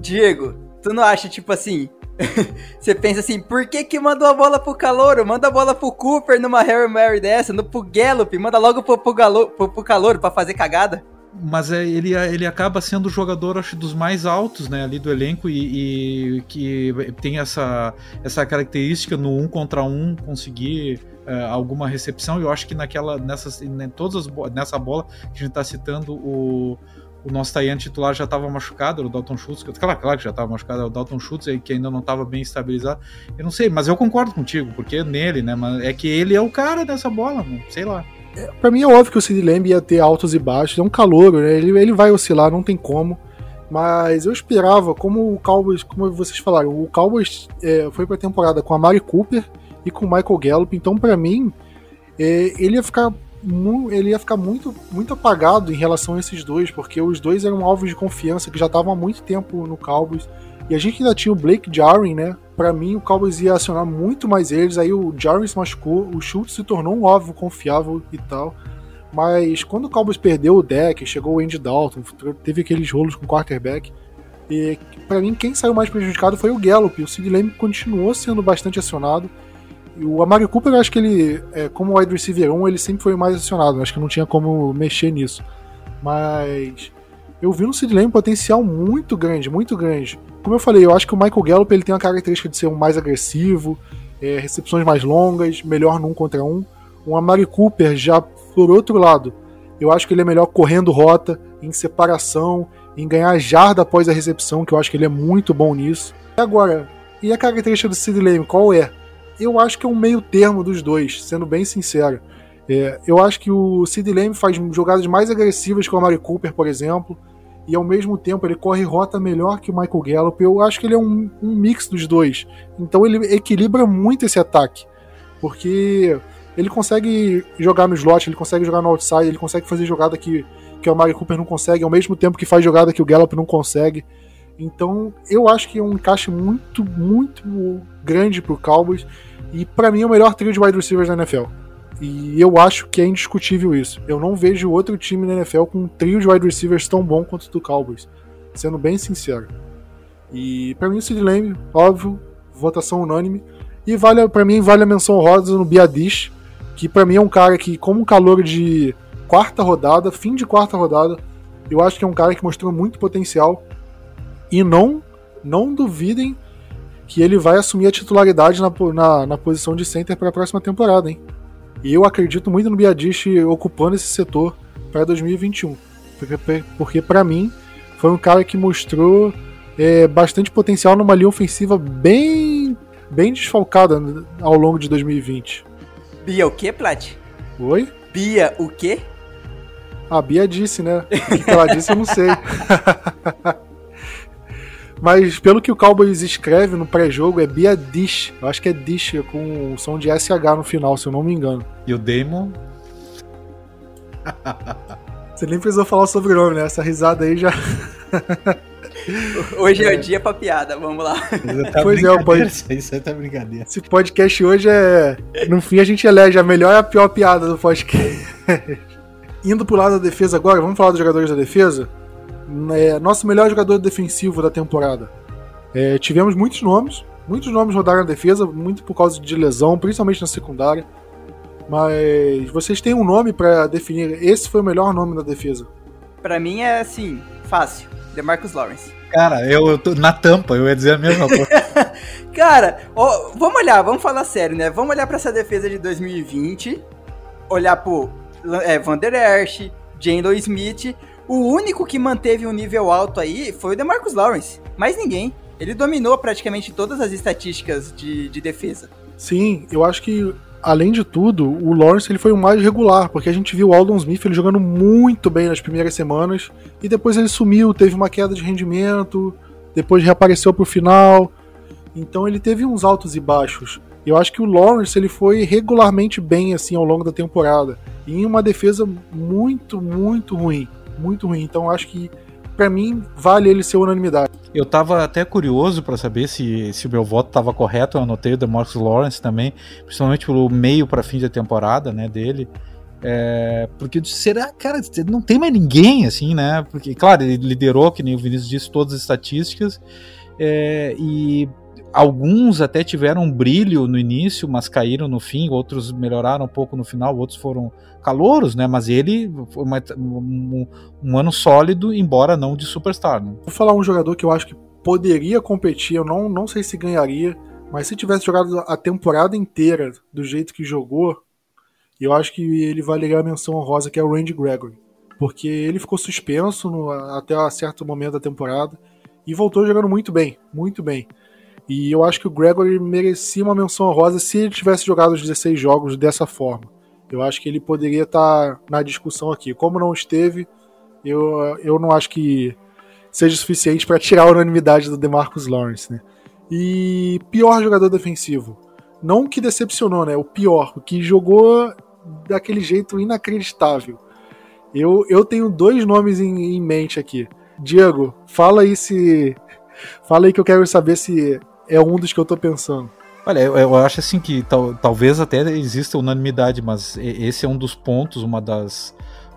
Diego, tu não acha, tipo assim, *laughs* você pensa assim, por que que mandou a bola pro Calouro? Manda a bola pro Cooper numa Harry Mary dessa, no pro Gallup, manda logo pro, pro, Galo, pro, pro Calouro pra fazer cagada. Mas é, ele, ele acaba sendo o jogador, acho, dos mais altos, né, ali do elenco e, e que tem essa, essa característica no um contra um conseguir uh, alguma recepção. Eu acho que naquela, nessas, em todas as, nessa bola que a gente está citando o o nosso Tayan titular já estava machucado, era o Dalton Schultz, claro, claro que já estava machucado, é o Dalton Schultz aí que ainda não estava bem estabilizado. Eu não sei, mas eu concordo contigo, porque é nele, né? Mas é que ele é o cara dessa bola, sei lá. É, para mim é óbvio que o Sid Lamb ia ter altos e baixos, é um calor, né? Ele, ele vai oscilar, não tem como. Mas eu esperava, como o Cowboys, como vocês falaram, o Cowboys é, foi pra temporada com a Mari Cooper e com o Michael Gallup, então para mim é, ele ia ficar ele ia ficar muito, muito apagado em relação a esses dois, porque os dois eram alvos de confiança que já estavam há muito tempo no Cowboys. E a gente ainda tinha o Blake Jarwin, né? Para mim, o Cowboys ia acionar muito mais eles. Aí o Jarwin se machucou, o Schultz se tornou um alvo confiável e tal. Mas quando o Cowboys perdeu o deck, chegou o Andy Dalton, teve aqueles rolos com o quarterback. E para mim, quem saiu mais prejudicado foi o Gallup. O Sid Lamb continuou sendo bastante acionado. O Amari Cooper, eu acho que ele, é, como wide receiver 1, ele sempre foi mais acionado. Acho que não tinha como mexer nisso. Mas eu vi no Sid Lamb um potencial muito grande, muito grande. Como eu falei, eu acho que o Michael Gallup ele tem a característica de ser um mais agressivo, é, recepções mais longas, melhor num contra um. O Amari Cooper já por outro lado, eu acho que ele é melhor correndo rota, em separação, em ganhar jarda após a recepção, que eu acho que ele é muito bom nisso. E agora, e a característica do Sid Lamb, qual é? Eu acho que é um meio termo dos dois, sendo bem sincero. É, eu acho que o Sid Lamb faz jogadas mais agressivas que o Amari Cooper, por exemplo, e ao mesmo tempo ele corre rota melhor que o Michael Gallup. Eu acho que ele é um, um mix dos dois. Então ele equilibra muito esse ataque, porque ele consegue jogar no slot, ele consegue jogar no outside, ele consegue fazer jogada que, que o Amari Cooper não consegue, ao mesmo tempo que faz jogada que o Gallup não consegue. Então eu acho que é um encaixe muito, muito grande pro Cowboys. E para mim é o melhor trio de wide receivers da NFL. E eu acho que é indiscutível isso. Eu não vejo outro time na NFL com um trio de wide receivers tão bom quanto o do Cowboys. Sendo bem sincero. E para mim o Sid Lamb, óbvio, votação unânime. E vale para mim vale a menção rosa no Biadish, que para mim é um cara que como um calor de quarta rodada, fim de quarta rodada, eu acho que é um cara que mostrou muito potencial. E não não duvidem que ele vai assumir a titularidade na, na, na posição de center para a próxima temporada, hein? E eu acredito muito no Biadish ocupando esse setor para 2021. Porque, para mim, foi um cara que mostrou é, bastante potencial numa linha ofensiva bem, bem desfalcada ao longo de 2020. Bia o quê, Plat? Oi? Bia o quê? A Bia disse, né? O que ela disse eu não sei. *laughs* Mas pelo que o Cowboys escreve no pré-jogo, é Bia Dish. Eu acho que é Dish, com o som de SH no final, se eu não me engano. E o Damon? *laughs* Você nem precisou falar o sobrenome, né? Essa risada aí já. *laughs* Hoje é, é o dia pra piada, vamos lá. *laughs* Tá pois é, o podcast. Isso aí tá brincadeira. Esse podcast hoje é. No fim a gente elege a melhor e a pior piada do podcast. Indo pro lado da defesa agora, vamos falar dos jogadores da defesa? É, nosso melhor jogador defensivo da temporada. É, tivemos muitos nomes, muitos nomes rodaram na defesa, muito por causa de lesão, principalmente na secundária. Mas vocês têm um nome para definir? Esse foi o melhor nome da defesa? Para mim é assim, fácil. DeMarcus Lawrence. Cara, eu, eu tô na tampa, eu ia dizer a mesma coisa. *laughs* Cara, ó, vamos olhar, vamos falar sério, né? Vamos olhar para essa defesa de 2020, olhar pro é, Van Der Esch, Jalen Smith, o único que manteve um nível alto aí foi o DeMarcus Lawrence. Mais ninguém. Ele dominou praticamente todas as estatísticas de, de defesa. Sim, eu acho que além de tudo, o Lawrence ele foi o mais regular, porque a gente viu o Aldon Smith ele jogando muito bem nas primeiras semanas e depois ele sumiu, teve uma queda de rendimento, depois reapareceu pro final. Então ele teve uns altos e baixos. Eu acho que o Lawrence ele foi regularmente bem assim ao longo da temporada. em uma defesa muito, muito ruim. Muito ruim. Então acho que para mim vale ele ser unanimidade. Eu tava até curioso para saber se, se o meu voto estava correto. Eu anotei o DeMarcus Lawrence também, principalmente pelo meio para fim da temporada, né, dele. É, porque será, cara, não tem mais ninguém assim, né? Porque, claro, ele liderou, que nem o Vinícius disse, todas as estatísticas. É, e alguns até tiveram um brilho no início, mas caíram no fim, outros melhoraram um pouco no final, outros foram calouros, né? Mas ele foi uma, um, um, ano sólido, embora não de superstar. Né? Vou falar um jogador que eu acho que poderia competir, eu não, não sei se ganharia, mas se tivesse jogado a temporada inteira do jeito que jogou, eu acho que ele valeria a menção honrosa, que é o Randy Gregory. Porque ele ficou suspenso no, até certo momento da temporada e voltou jogando muito bem, muito bem. E eu acho que o Gregory merecia uma menção honrosa se ele tivesse jogado os 16 jogos dessa forma. Eu acho que ele poderia estar na discussão aqui. Como não esteve, eu, eu não acho que seja suficiente para tirar a unanimidade do DeMarcus Lawrence, né? E pior jogador defensivo. Não que decepcionou, né? O pior, o que jogou daquele jeito inacreditável. Eu, eu tenho dois nomes em, em mente aqui. Diego, fala aí se. Fala aí que eu quero saber se é um dos que eu tô pensando. Olha, eu, eu acho assim que tal, talvez até exista unanimidade, mas esse é um dos pontos, uma das,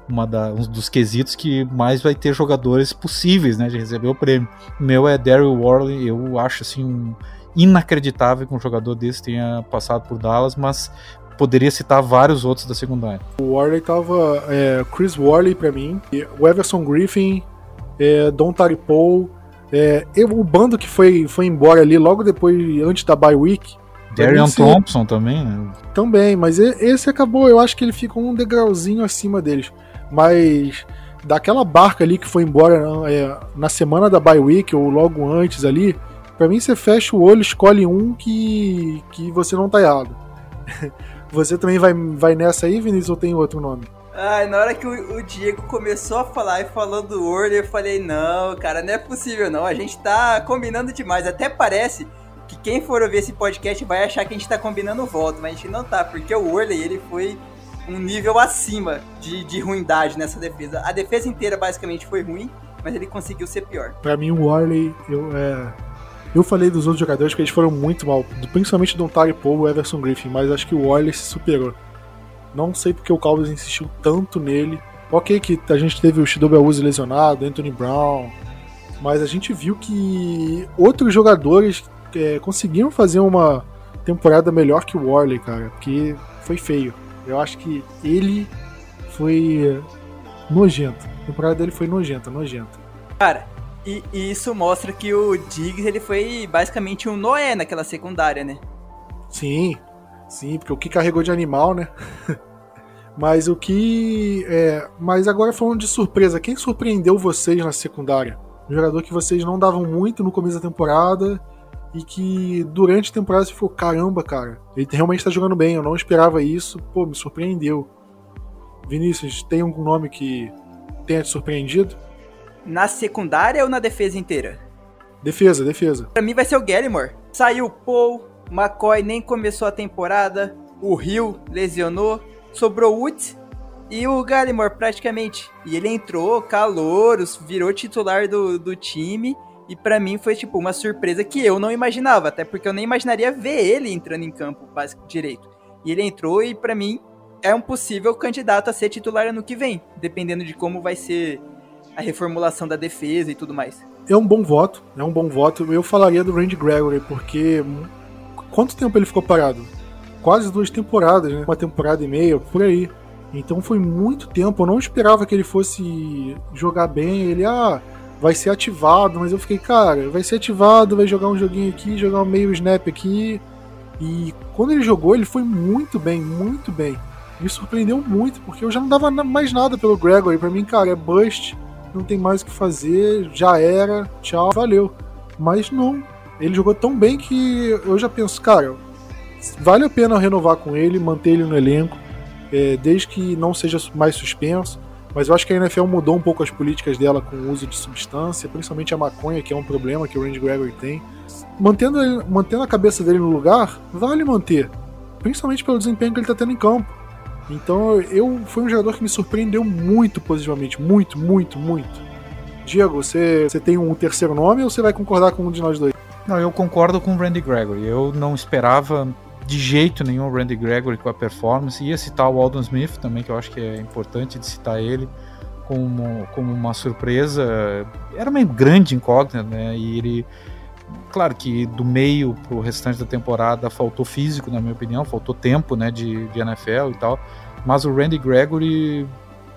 uma da, um dos quesitos que mais vai ter jogadores possíveis, né, de receber o prêmio. O meu é Daryl Worley, eu acho assim inacreditável que um jogador desse tenha passado por Dallas, mas poderia citar vários outros da secundária. O Worley tava é, Chris Worley para mim, o Everson Griffin, é, Don Taripou, é, eu, o bando que foi, foi embora ali logo depois, antes da bye week. Darian Thompson também, né? Também, mas esse acabou, eu acho que ele ficou um degrauzinho acima deles. Mas daquela barca ali que foi embora é, na semana da bye week ou logo antes ali, para mim você fecha o olho, escolhe um que, que você não tá errado. *laughs* você também vai, vai nessa aí, Vinícius, ou tem outro nome? Ai, na hora que o, Diego começou a falar e falou do Word, eu falei, não, cara, não é possível não. A gente tá combinando demais. Até parece que quem for ouvir esse podcast vai achar que a gente tá combinando voto, mas a gente não tá, porque o Worley, ele foi um nível acima de, de ruindade nessa defesa. A defesa inteira basicamente foi ruim, mas ele conseguiu ser pior. Para mim, o Worley, eu, é... eu falei dos outros jogadores que eles foram muito mal, principalmente do Ontario Paul e o Everson Griffin, mas acho que o Worley se superou. Não sei porque o Cowboys insistiu tanto nele. Ok que a gente teve o Shidobi Awuzi lesionado, Anthony Brown, mas a gente viu que outros jogadores é, conseguiram fazer uma temporada melhor que o Warley, cara, porque foi feio. Eu acho que ele foi nojento. A temporada dele foi nojenta, nojenta. Cara, e, e, isso mostra que o Diggs ele foi basicamente um Noé naquela secundária, né? Sim, Sim, porque o que carregou de animal, né? *laughs* mas o que. É, mas agora falando de surpresa, quem surpreendeu vocês na secundária? Um jogador que vocês não davam muito no começo da temporada e que durante a temporada você ficou, caramba, cara, ele realmente tá jogando bem, eu não esperava isso, pô, me surpreendeu. Vinícius, tem algum nome que tenha te surpreendido? Na secundária ou na defesa inteira? Defesa, defesa. Pra mim vai ser o Gallimore. Saiu o Paul, McCoy nem começou a temporada, o Hill lesionou, sobrou Woods e o Gallimore praticamente. E ele entrou, calouros, virou titular do, do time. E para mim foi tipo uma surpresa que eu não imaginava, até porque eu nem imaginaria ver ele entrando em campo básico direito. E ele entrou e para mim é um possível candidato a ser titular ano que vem, dependendo de como vai ser a reformulação da defesa e tudo mais. É um bom voto, é um bom voto. Eu falaria do Randy Gregory, porque Quanto tempo ele ficou parado? Quase duas temporadas, né? Uma temporada e meia, por aí. Então foi muito tempo. Eu não esperava que ele fosse jogar bem. Ele, ah, vai ser ativado. Mas eu fiquei, cara, vai ser ativado, vai jogar um joguinho aqui, jogar um meio snap aqui. E quando ele jogou, ele foi muito bem, muito bem. Me surpreendeu muito, porque eu já não dava mais nada pelo Gregory. Pra mim, cara, é bust, não tem mais o que fazer, já era, tchau, valeu. Mas não, ele jogou tão bem que eu já penso, cara, vale a pena renovar com ele, manter ele no elenco, é, desde que não seja mais suspenso. Mas eu acho que a NFL mudou um pouco as políticas dela com o uso de substância, principalmente a maconha, que é um problema que o Randy Gregory tem. Mantendo, ele, mantendo a cabeça dele no lugar, vale manter. Principalmente pelo desempenho que ele está tendo em campo. Então eu foi um jogador que me surpreendeu muito positivamente. Muito, muito, muito. Diego, você, você tem um terceiro nome ou você vai concordar com um de nós dois? Não, eu concordo com o Randy Gregory. Eu não esperava de jeito nenhum o Randy Gregory com a performance. Ia citar o Aldon Smith também, que eu acho que é importante de citar ele como, como uma surpresa. Era uma grande incógnita, né? E ele. Claro que do meio pro restante da temporada faltou físico, na minha opinião, faltou tempo né, de, de NFL e tal. Mas o Randy Gregory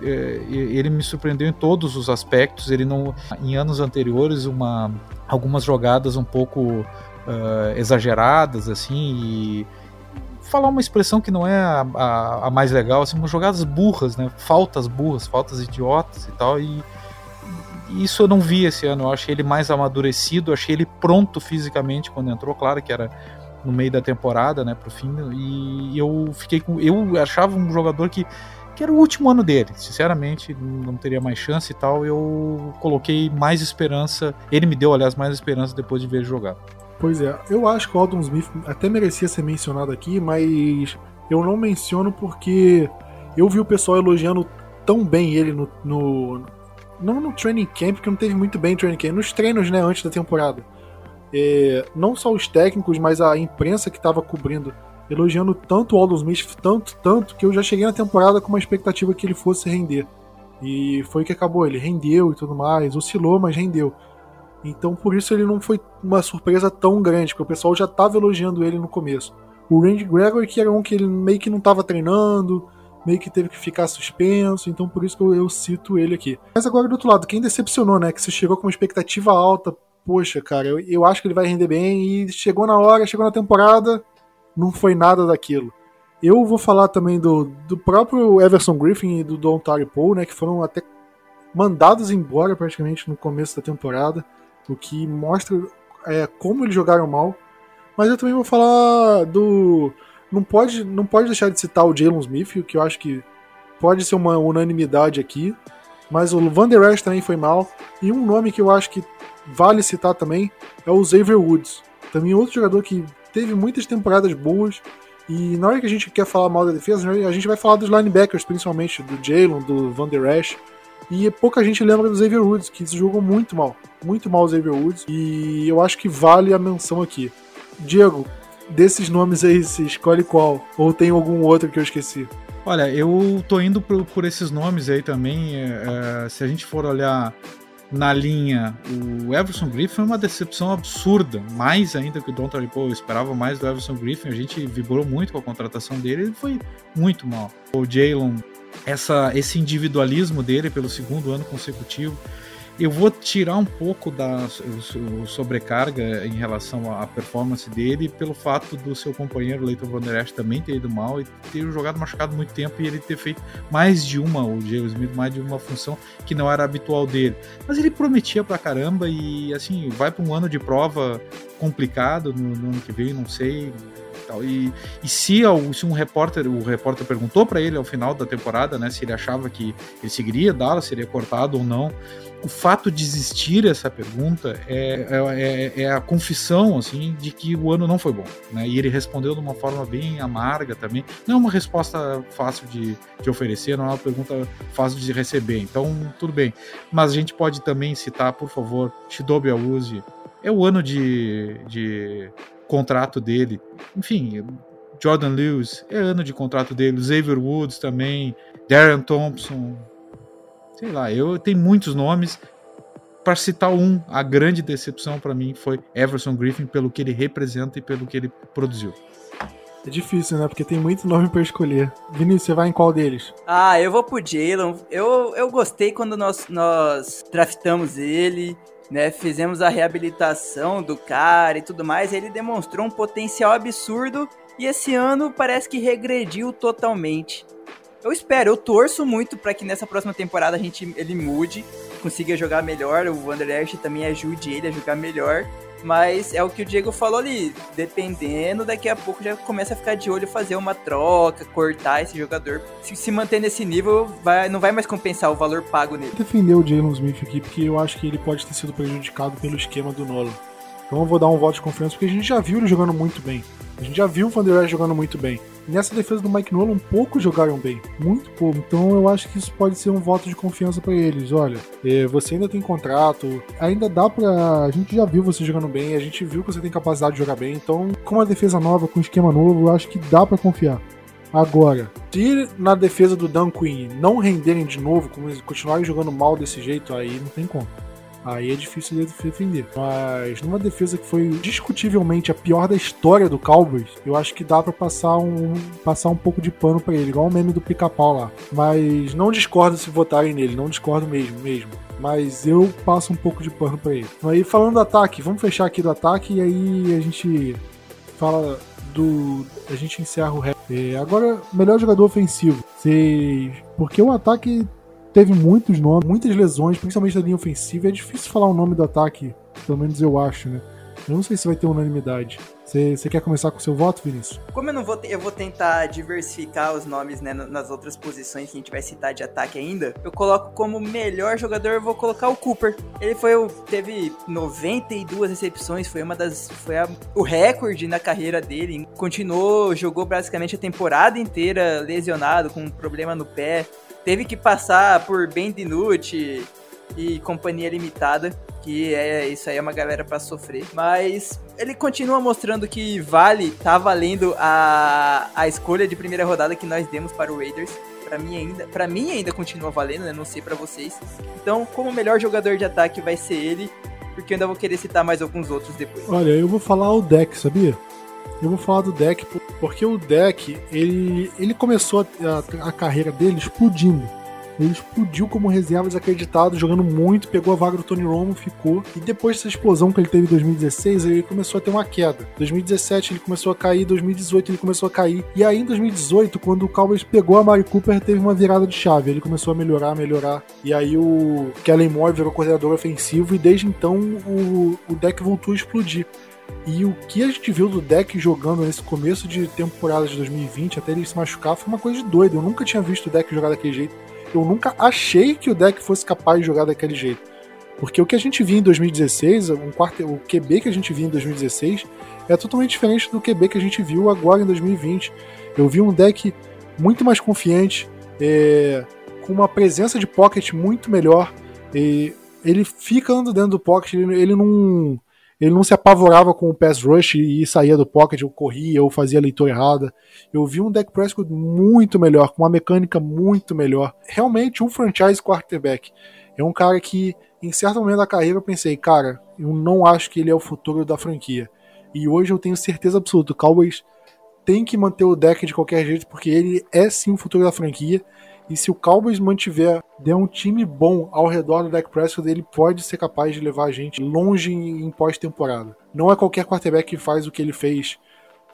ele me surpreendeu em todos os aspectos. Ele não, em anos anteriores, uma, algumas jogadas um pouco uh, exageradas, assim, e falar uma expressão que não é a, a, a, mais legal, assim, umas jogadas burras, né? Faltas burras, faltas idiotas e tal. E, e isso eu não vi esse ano. Eu achei ele mais amadurecido, achei ele pronto fisicamente quando entrou. Claro que era no meio da temporada, né, pro fim. E eu fiquei com, eu achava um jogador que que era o último ano dele. Sinceramente, não teria mais chance e tal. Eu coloquei mais esperança. Ele me deu, aliás, mais esperança depois de ver jogar. Pois é, eu acho que o Aldon Smith até merecia ser mencionado aqui, mas eu não menciono porque eu vi o pessoal elogiando tão bem ele no. no não no training camp, que não teve muito bem training camp, nos treinos, né, antes da temporada. É, não só os técnicos, mas a imprensa que estava cobrindo elogiando tanto o Aldon Smith, tanto, tanto, que eu já cheguei na temporada com uma expectativa que ele fosse render. E foi que acabou, ele rendeu e tudo mais, oscilou, mas rendeu. Então por isso ele não foi uma surpresa tão grande, porque o pessoal já estava elogiando ele no começo. O Randy Gregory, que era um que ele meio que não estava treinando, meio que teve que ficar suspenso, então por isso que eu, eu, cito ele aqui. Mas agora do outro lado, quem decepcionou, né? Que você chegou com uma expectativa alta, poxa, cara, eu, eu acho que ele vai render bem, e chegou na hora, chegou na temporada, não foi nada daquilo. Eu vou falar também do, do próprio Everson Griffin e do Don Poe, né, que foram até mandados embora praticamente no começo da temporada, o que mostra é, como eles jogaram mal. Mas eu também vou falar do. Não pode, não pode deixar de citar o Jalen Smith, que eu acho que pode ser uma unanimidade aqui. Mas o Van Der Esch também foi mal. E um nome que eu acho que vale citar também é o Xavier Woods. Também outro jogador que teve muitas temporadas boas. E na hora que a gente quer falar mal da defesa, a gente vai falar dos linebackers, principalmente do Jalen, do Van Der Esch. E pouca gente lembra do Xavier Woods, que jogou muito mal. Muito mal o Xavier Woods. E eu acho que vale a menção aqui. Diego, desses nomes aí, se escolhe qual? Ou tem algum outro que eu esqueci? Olha, eu tô indo por, por esses nomes aí também. É, é se a gente for olhar na linha. O Everson Griffin foi uma decepção absurda, mais ainda que o Don Poe. Eu esperava mais do Everson Griffin, a gente vibrou muito com a contratação dele, ele foi muito mal. O Jalen, esse individualismo dele pelo segundo ano consecutivo, eu vou tirar um pouco da sobrecarga em relação à performance dele pelo fato do seu companheiro Leighton Van Der Esch também ter ido mal e ter jogado machucado muito tempo e ele ter feito mais de uma, o James Smith, mais de uma função que não era habitual dele. Mas ele prometia pra caramba e assim, vai para um ano de prova complicado no, no ano que vem, não sei, e, e se, se, um repórter, o repórter perguntou para ele ao final da temporada, né, se ele achava que ele seguiria Dallas, seria cortado ou não, o fato de existir essa pergunta é, é, é, é, a confissão assim de que o ano não foi bom. Né? E ele respondeu de uma forma bem amarga também. Não é uma resposta fácil de, de oferecer, não é uma pergunta fácil de receber. Então, tudo bem. Mas a gente pode também citar, por favor, Shidobi Awuzi. É o ano de, de contrato dele. Enfim, Jordan Lewis, é ano de contrato dele. Xavier Woods também. Darren Thompson, sei lá, eu tenho muitos nomes. Para citar um, a grande decepção para mim foi Everson Griffin pelo que ele representa e pelo que ele produziu. É difícil, né? Porque tem muito nome para escolher. Vinícius, você vai em qual deles? Ah, eu vou pro Jalen. Eu, eu gostei quando nós, nós draftamos ele, né? Fizemos a reabilitação do cara e tudo mais. Ele demonstrou um potencial absurdo e esse ano parece que regrediu totalmente. Eu espero, eu torço muito para que nessa próxima temporada a gente ele mude, consiga jogar melhor, o Wanderers também ajude ele a jogar melhor. Mas é o que o Diego falou ali. Dependendo, daqui a pouco já começa a ficar de olho, fazer uma troca, cortar esse jogador. Se se manter nesse nível, vai, não vai mais compensar o valor pago nele. Defender o Jalen Smith aqui, porque eu acho que ele pode ter sido prejudicado pelo esquema do Nolan. Então eu vou dar um voto de confiança, porque a gente já viu ele jogando muito bem. A gente já viu o Van Der jogando muito bem. Nessa defesa do Mike Nolan, poucos jogaram bem. Muito pouco. Então eu acho que isso pode ser um voto de confiança para eles. Olha, é, você ainda tem contrato, ainda dá pra. A gente já viu você jogando bem, a gente viu que você tem capacidade de jogar bem. Então, com uma defesa nova, com um esquema novo, eu acho que dá para confiar. Agora, se na defesa do Dan Quinn não renderem de novo, continuarem jogando mal desse jeito, aí não tem como. Aí é difícil de defender. Mas numa defesa que foi discutivelmente a pior da história do Cowboys, eu acho que dá para passar um, passar um pouco de pano para ele, igual o meme do pica-pau lá. Mas não discordo se votarem nele, não discordo mesmo, mesmo. Mas eu passo um pouco de pano para ele. Aí falando do ataque, vamos fechar aqui do ataque e aí a gente fala do. A gente encerra o rap. É, agora, melhor jogador ofensivo. Vocês. Porque o ataque teve muitos nomes, muitas lesões, principalmente da linha ofensiva. É difícil falar o nome do ataque, pelo menos eu acho, né? Eu não sei se vai ter unanimidade. Você quer começar com o seu voto, Vinícius? Como eu não vou, eu vou tentar diversificar os nomes né, nas outras posições que a gente vai citar de ataque ainda. Eu coloco como melhor jogador, eu vou colocar o Cooper. Ele foi teve 92 recepções, foi uma das foi a, o recorde na carreira dele. Continuou, jogou basicamente a temporada inteira lesionado com um problema no pé teve que passar por Ben DiNucci e companhia limitada, que é isso aí é uma galera para sofrer. Mas ele continua mostrando que vale, tá valendo a, a escolha de primeira rodada que nós demos para o Raiders. Para mim ainda, para mim ainda continua valendo, né? Não sei para vocês. Então, como melhor jogador de ataque vai ser ele, porque eu ainda vou querer citar mais alguns outros depois. Olha, eu vou falar o deck, sabia? Eu vou falar do deck porque o deck ele, ele começou a, a, a carreira dele explodindo. Ele explodiu como reserva desacreditado, jogando muito, pegou a vaga do Tony Romo, ficou. E depois dessa explosão que ele teve em 2016, ele começou a ter uma queda. 2017 ele começou a cair, 2018 ele começou a cair. E aí em 2018, quando o Cowboys pegou a Mari Cooper, teve uma virada de chave. Ele começou a melhorar, melhorar. E aí o Kellen Moore virou coordenador ofensivo e desde então o, o deck voltou a explodir. E o que a gente viu do deck jogando nesse começo de temporada de 2020, até ele se machucar, foi uma coisa de doido. Eu nunca tinha visto o deck jogar daquele jeito. Eu nunca achei que o deck fosse capaz de jogar daquele jeito. Porque o que a gente viu em 2016, um quarto, o QB que a gente viu em 2016, é totalmente diferente do QB que a gente viu agora em 2020. Eu vi um deck muito mais confiante, é, com uma presença de pocket muito melhor. ele fica andando dentro do pocket, ele, ele não ele não se apavorava com o pass rush e saía do pocket, ou corria, ou fazia a leitura errada. Eu vi um deck Prescott muito melhor, com uma mecânica muito melhor. Realmente um franchise quarterback. É um cara que, em certo momento da carreira, eu pensei, cara, eu não acho que ele é o futuro da franquia. E hoje eu tenho certeza absoluta, o Cowboys tem que manter o deck de qualquer jeito, porque ele é sim o futuro da franquia. E se o Cowboys mantiver, der um time bom ao redor do Dak Prescott, ele pode ser capaz de levar a gente longe em pós-temporada. Não é qualquer quarterback que faz o que ele fez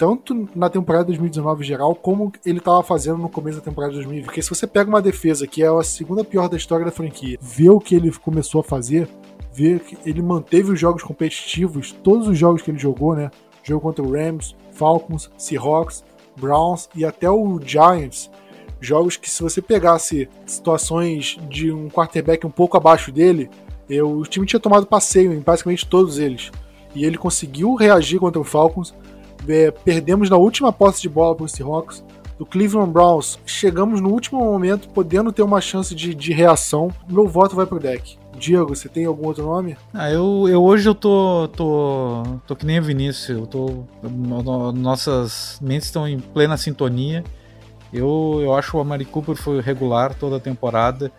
tanto na temporada 2019 geral, como ele estava fazendo no começo da temporada 2020. Porque se você pega uma defesa que é a segunda pior da história da franquia, vê o que ele começou a fazer, vê que ele manteve os jogos competitivos, todos os jogos que ele jogou, né? Jogo contra o Rams, Falcons, Seahawks, Browns e até o Giants Jogos que, se você pegasse situações de um quarterback um pouco abaixo dele, eu, o time tinha tomado passeio em basicamente todos eles. E ele conseguiu reagir contra o Falcons. É, perdemos na última posse de bola para os Seahawks. Do Cleveland Browns, chegamos no último momento, podendo ter uma chance de, de reação. Meu voto vai pro deck. Diego, você tem algum outro nome? Ah, eu, eu hoje eu tô, tô, tô que nem a Vinícius, eu tô, nossas mentes estão em plena sintonia. Eu, eu acho o Amari Cooper foi regular toda a temporada.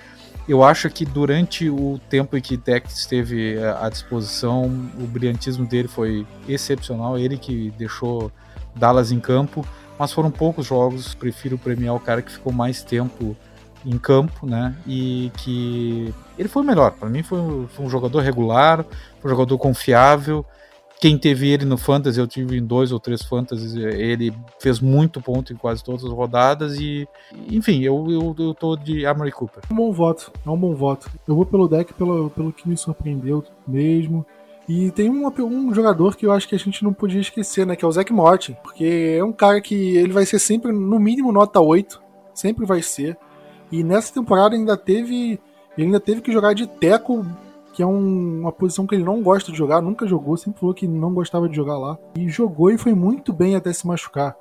Eu acho que durante o tempo em que Dex esteve eh, à disposição, o brilhantismo dele foi excepcional. Ele que deixou Dallas em campo, mas foram poucos jogos. Prefiro premiar o cara que ficou mais tempo em campo, né? E que ele foi melhor. Para mim, foi, foi um jogador regular, um jogador confiável quem teve ele no Fantasy, eu tive em dois ou três Fantasies, ele fez muito ponto em quase todas as rodadas e, enfim, eu, eu, eu tô de Amory Cooper. É um bom voto, é um bom voto. Eu vou pelo deck pelo, pelo que me surpreendeu mesmo. E tem um, um jogador que eu acho que a gente não podia esquecer, né? Que é o Zach Martin. Porque é um cara que ele vai ser sempre, no mínimo, nota 8. Sempre vai ser. E nessa temporada ainda teve. Ele ainda teve que jogar de teco, que é um, uma posição que ele não gosta de jogar, nunca jogou, sempre falou que não gostava de jogar lá. E jogou e foi muito bem até se machucar.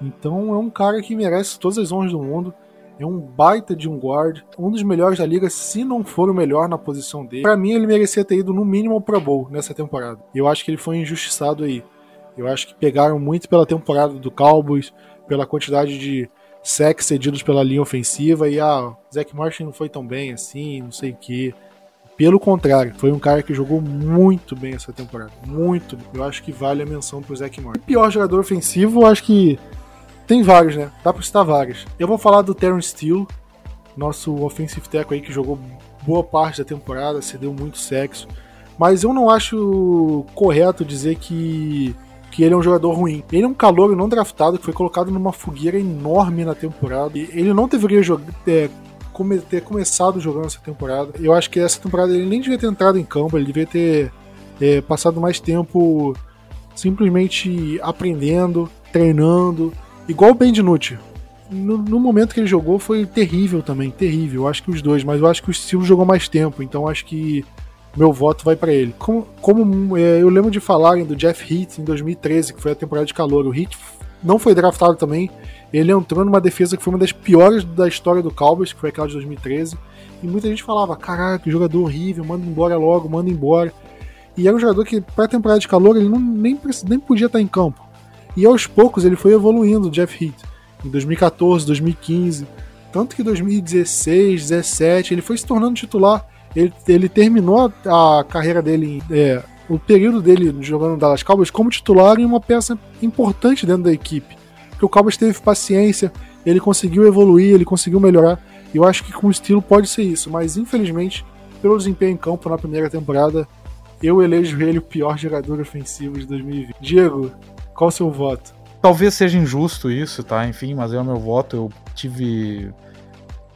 Então é um cara que merece todas as honras do mundo. É um baita de um guard, um dos melhores da liga, se não for o melhor na posição dele. Para mim, ele merecia ter ido no mínimo ao Pro Bowl nessa temporada. Eu acho que ele foi injustiçado aí. Eu acho que pegaram muito pela temporada do Cowboys, pela quantidade de sacks cedidos pela linha ofensiva e ah, Zach Martin não foi tão bem assim, não sei o que. Pelo contrário, foi um cara que jogou muito bem essa temporada. Muito. Eu acho que vale a menção pro Zach. O pior jogador ofensivo, acho que tem vários, né? Dá pra citar vários. Eu vou falar do Terrence Steele, nosso offensive tackle aí que jogou boa parte da temporada, cedeu muito sexo. Mas eu não acho correto dizer que, que ele é um jogador ruim. Ele é um calor não draftado que foi colocado numa fogueira enorme na temporada. Ele não deveria jogar, é, ter começado jogando essa temporada. Eu acho que essa temporada ele nem devia ter entrado em campo, ele devia ter é, passado mais tempo simplesmente aprendendo, treinando, Igual o Ben DiNucci. No, no, momento que ele jogou foi terrível também, terrível. Eu acho que os dois, mas eu acho que o Steel jogou mais tempo, então acho que meu voto vai para ele. Como, como é, eu lembro de falarem do Jeff Heath em 2013, que foi a temporada de calor. O Heath não foi draftado também. Ele entrou numa defesa que foi uma das piores da história do Cowboys, que foi aquela de 2013. E muita gente falava: caraca, jogador horrível, manda embora logo, manda embora. E era um jogador que, pra temporada de calor, ele não, nem, nem podia estar em campo. E aos poucos ele foi evoluindo, o Jeff Heath. Em 2014, 2015. Tanto que em 2016, 2017, ele foi se tornando titular. Ele, ele terminou a, carreira dele, é, o período dele jogando no Dallas Cowboys como titular e uma peça importante dentro da equipe. Porque o Cowboys teve paciência, ele conseguiu evoluir, ele conseguiu melhorar. E eu acho que com o estilo pode ser isso, mas infelizmente, pelo desempenho em campo na primeira temporada, eu elejo ele o pior jogador ofensivo de 2020. Diego, qual o seu voto? Talvez seja injusto isso, tá? Enfim, mas é o meu voto. Eu tive.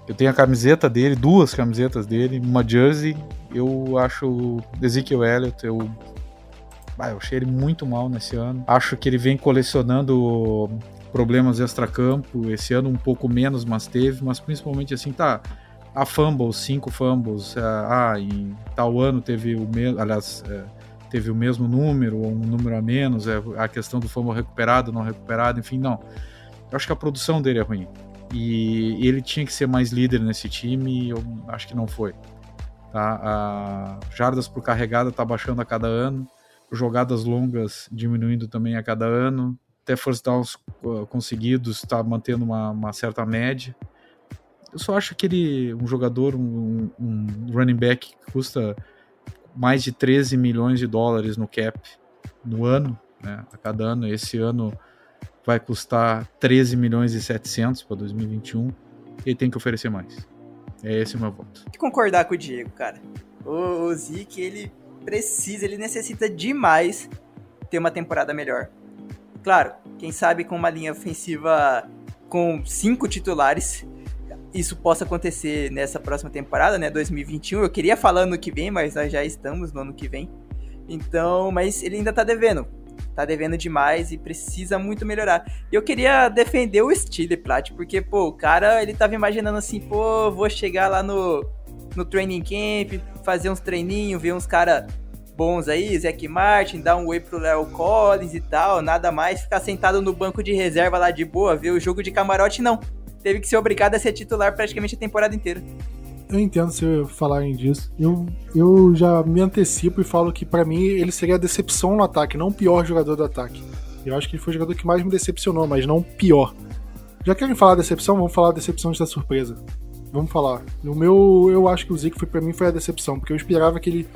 Eu tenho a camiseta dele, duas camisetas dele, uma jersey. Eu acho Ezekiel Elliott, eu. Ah, eu achei ele muito mal nesse ano. Acho que ele vem colecionando problemas extra-campo. Esse ano um pouco menos, mas teve. Mas principalmente assim, tá. A fumbles, cinco fumbles. Ah, em tal ano teve o mesmo. Aliás, é, teve o mesmo número ou um número a menos, é a questão do fumble recuperado, não recuperado, enfim, não. Eu acho que a produção dele é ruim. E ele tinha que ser mais líder nesse time e eu acho que não foi. Tá? A jardas por carregada tá baixando a cada ano, jogadas longas diminuindo também a cada ano, até first downs conseguidos está mantendo uma, uma, certa média. Eu só acho que ele, um jogador, um, um running back que custa mais de 13 milhões de dólares no cap no ano, né, a cada ano. Esse ano vai custar 13 milhões e 700 para 2021. Ele tem que oferecer mais. É esse o meu voto. concordar com o Diego, cara. O, o Zeke, ele precisa, ele necessita demais ter uma temporada melhor. Claro, quem sabe com uma linha ofensiva com cinco titulares isso possa acontecer nessa próxima temporada, né, 2021. Eu queria falar ano que vem, mas nós já estamos no ano que vem. Então, mas ele ainda tá devendo. Tá devendo demais e precisa muito melhorar. E eu queria defender o Steele Plat, porque, pô, o cara, ele tava imaginando assim, pô, vou chegar lá no, no training camp, fazer uns treininhos, ver uns cara bons aí, Zac Martin, dar um oi pro Léo Collins e tal, nada mais, ficar sentado no banco de reserva lá de boa, ver o jogo de camarote, não teve que ser obrigado a ser titular praticamente a temporada inteira. Eu entendo se falarem disso. Eu, eu já me antecipo e falo que para mim ele seria a decepção no ataque, não o pior jogador do ataque. Eu acho que ele foi o jogador que mais me decepcionou, mas não o pior. Já querem falar decepção? Vamos falar decepção da surpresa. Vamos falar. O meu, eu acho que o Zico foi para mim foi a decepção, porque eu esperava que ele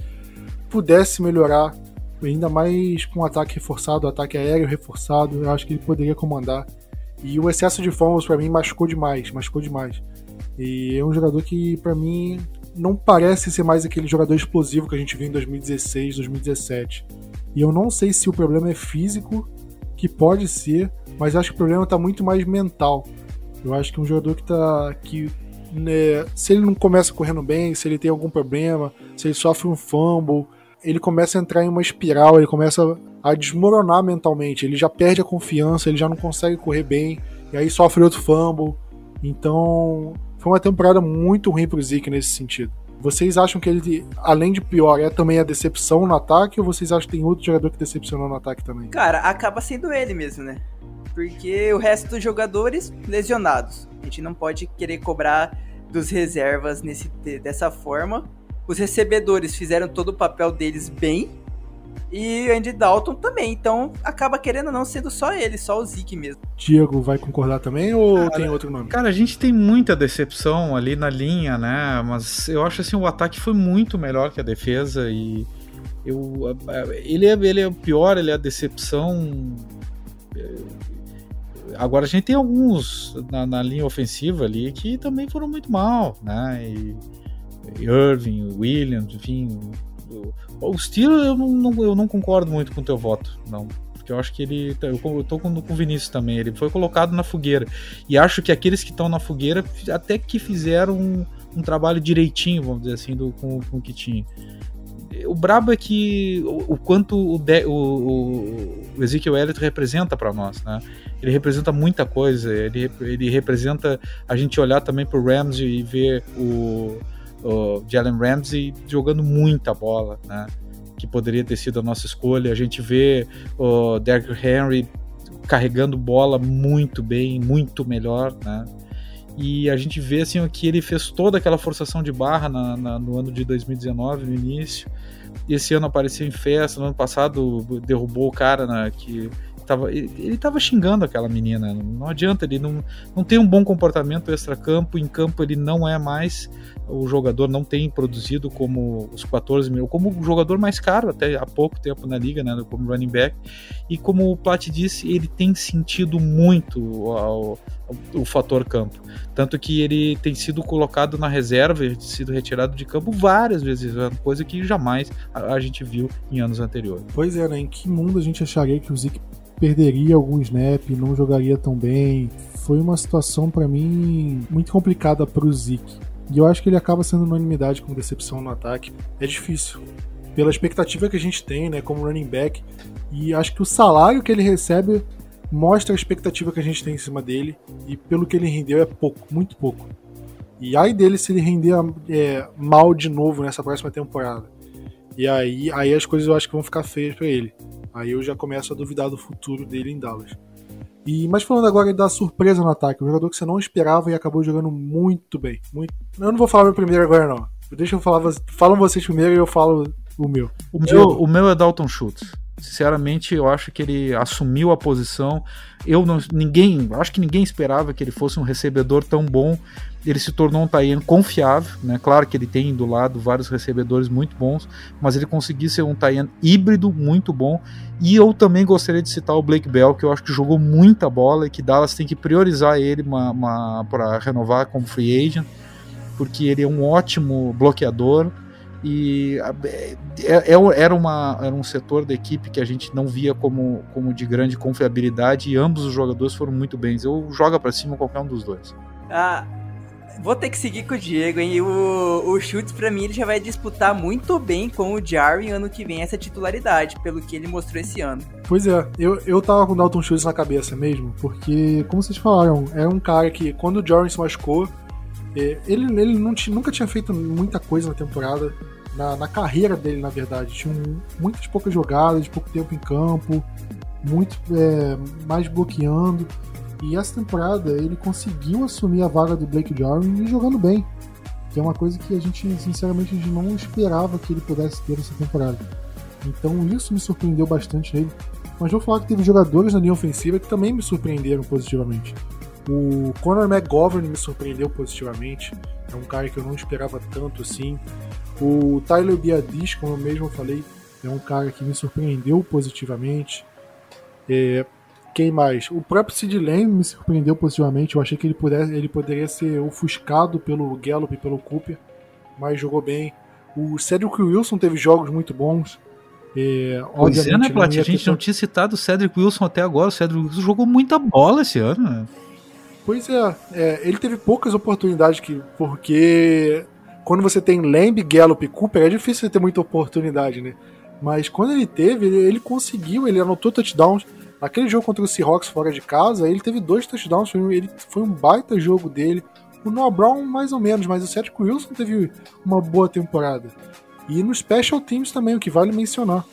pudesse melhorar, ainda mais com o ataque reforçado, o ataque aéreo reforçado. Eu acho que ele poderia comandar. E o excesso de fumbles para mim machucou demais, machucou demais. E é um jogador que para mim não parece ser mais aquele jogador explosivo que a gente viu em 2016, 2017. E eu não sei se o problema é físico, que pode ser, mas acho que o problema está muito mais mental. Eu acho que um jogador que tá que né, se ele não começa correndo bem, se ele tem algum problema, se ele sofre um fumble, ele começa a entrar em uma espiral, ele começa a desmoronar mentalmente, ele já perde a confiança, ele já não consegue correr bem, e aí sofre outro fumble. Então, foi uma temporada muito ruim pro Zeke nesse sentido. Vocês acham que ele, além de pior, é também a decepção no ataque, ou vocês acham que tem outro jogador que decepcionou no ataque também? Cara, acaba sendo ele mesmo, né? Porque o resto dos jogadores lesionados. A gente não pode querer cobrar dos reservas nesse, dessa forma. Os recebedores fizeram todo o papel deles bem. E Andy Dalton também. Então acaba querendo não sendo só ele, só o Zeke mesmo. Diego vai concordar também ou cara, tem outro nome? Cara, a gente tem muita decepção ali na linha, né? Mas eu acho assim, o ataque foi muito melhor que a defesa e eu, ele, é, ele é o pior, ele é a decepção. Agora a gente tem alguns na, na linha ofensiva ali que também foram muito mal, né? E, Irving, Williams, enfim. O, o Steele eu não, eu não concordo muito com o teu voto, não. Porque eu acho que ele. Eu tô com, o Vinícius também. Ele foi colocado na fogueira. E acho que aqueles que estão na fogueira até que fizeram um, um, trabalho direitinho, vamos dizer assim, do, com, com o que tinha o brabo é que o, o quanto o, de, o, o, Ezekiel Elliott representa para nós, né? Ele representa muita coisa, ele, ele representa a gente olhar também pro Ramsey e ver o, o Jalen Ramsey jogando muita bola, né? Que poderia ter sido a nossa escolha. A gente vê o Derrick Henry carregando bola muito bem, muito melhor, né? E a gente vê assim que ele fez toda aquela forçação de barra na, na, no ano de 2019, no início. Esse ano apareceu em festa. No ano passado derrubou o cara na, que tava, ele, ele tava xingando aquela menina. Não adianta, ele não, não tem um bom comportamento extra-campo. Em campo ele não é mais o jogador não tem produzido como os 14 mil, como o jogador mais caro até há pouco tempo na liga, né, como running back. E como o Plat disse, ele tem sentido muito o, o, fator campo. Tanto que ele tem sido colocado na reserva, sido retirado de campo várias vezes, coisa que jamais a, a gente viu em anos anteriores. Pois é, né? Em que mundo a gente acharia que o Zeke perderia algum snap, não jogaria tão bem? Foi uma situação para mim muito complicada para o Zeke. E eu acho que ele acaba sendo unanimidade com decepção no ataque. É difícil. Pela expectativa que a gente tem, né, como running back, e acho que o salário que ele recebe mostra a expectativa que a gente tem em cima dele, e pelo que ele rendeu é pouco, muito pouco. E aí dele se ele render é, mal de novo nessa próxima temporada. E aí, aí as coisas eu acho que vão ficar feias para ele. Aí eu já começo a duvidar do futuro dele em Dallas. E, mas falando agora da surpresa no ataque, um jogador que você não esperava e acabou jogando muito bem. Muito... Eu não vou falar meu primeiro agora, não. Deixa eu falar. Falam vocês primeiro e eu falo o meu. O, meu, o meu é Dalton Schultz. Sinceramente, eu acho que ele assumiu a posição. Eu não, ninguém, acho que ninguém esperava que ele fosse um recebedor tão bom. Ele se tornou um Taian confiável, né? Claro que ele tem do lado vários recebedores muito bons, mas ele conseguiu ser um Taian híbrido muito bom. E eu também gostaria de citar o Blake Bell, que eu acho que jogou muita bola e que Dallas tem que priorizar ele para renovar como free agent, porque ele é um ótimo bloqueador e é, é, era, uma, era um setor da equipe que a gente não via como, como de grande confiabilidade e ambos os jogadores foram muito bem. Eu joga para cima qualquer um dos dois. Ah, vou ter que seguir com o Diego, hein? O, o Schultz, para mim, ele já vai disputar muito bem com o Jarry ano que vem essa titularidade, pelo que ele mostrou esse ano. Pois é, eu, eu tava com o Dalton Schultz na cabeça mesmo, porque, como vocês falaram, é um cara que, quando o Jarry se machucou, ele, ele não nunca tinha feito muita coisa na temporada, na, na carreira dele, na verdade. Tinha um, muitas poucas jogadas, pouco tempo em campo, muito é, mais bloqueando. E essa temporada ele conseguiu assumir a vaga do Blake Jarwin e jogando bem. Que é uma coisa que a gente, sinceramente, a gente não esperava que ele pudesse ter essa temporada. Então isso me surpreendeu bastante nele. Mas vou falar que teve jogadores na linha ofensiva que também me surpreenderam positivamente. O Conor McGovern me surpreendeu positivamente. É um cara que eu não esperava tanto assim. O Tyler Biadis, como eu mesmo falei, é um cara que me surpreendeu positivamente. É, quem mais? O próprio Sid Lamb me surpreendeu positivamente. Eu achei que ele, pudesse, ele poderia ser ofuscado pelo Gallup e pelo Cooper, mas jogou bem. O Cedric Wilson teve jogos muito bons. É, pois é, né, Plat? A gente não tinha citado o Cedric Wilson até agora. O Cedric Wilson jogou muita bola esse ano. Né? Pois é, é, ele teve poucas oportunidades que, porque quando você tem Lamb, Gallup e Cooper, é difícil ter muita oportunidade, né? Mas quando ele teve, ele, ele conseguiu, ele anotou touchdowns. Naquele jogo contra o Seahawks fora de casa, ele teve dois touchdowns, foi, ele, foi um baita jogo dele. O Noah Brown, mais ou menos, mas o Cedric Wilson teve uma boa temporada. E no Special Teams também, o que vale mencionar.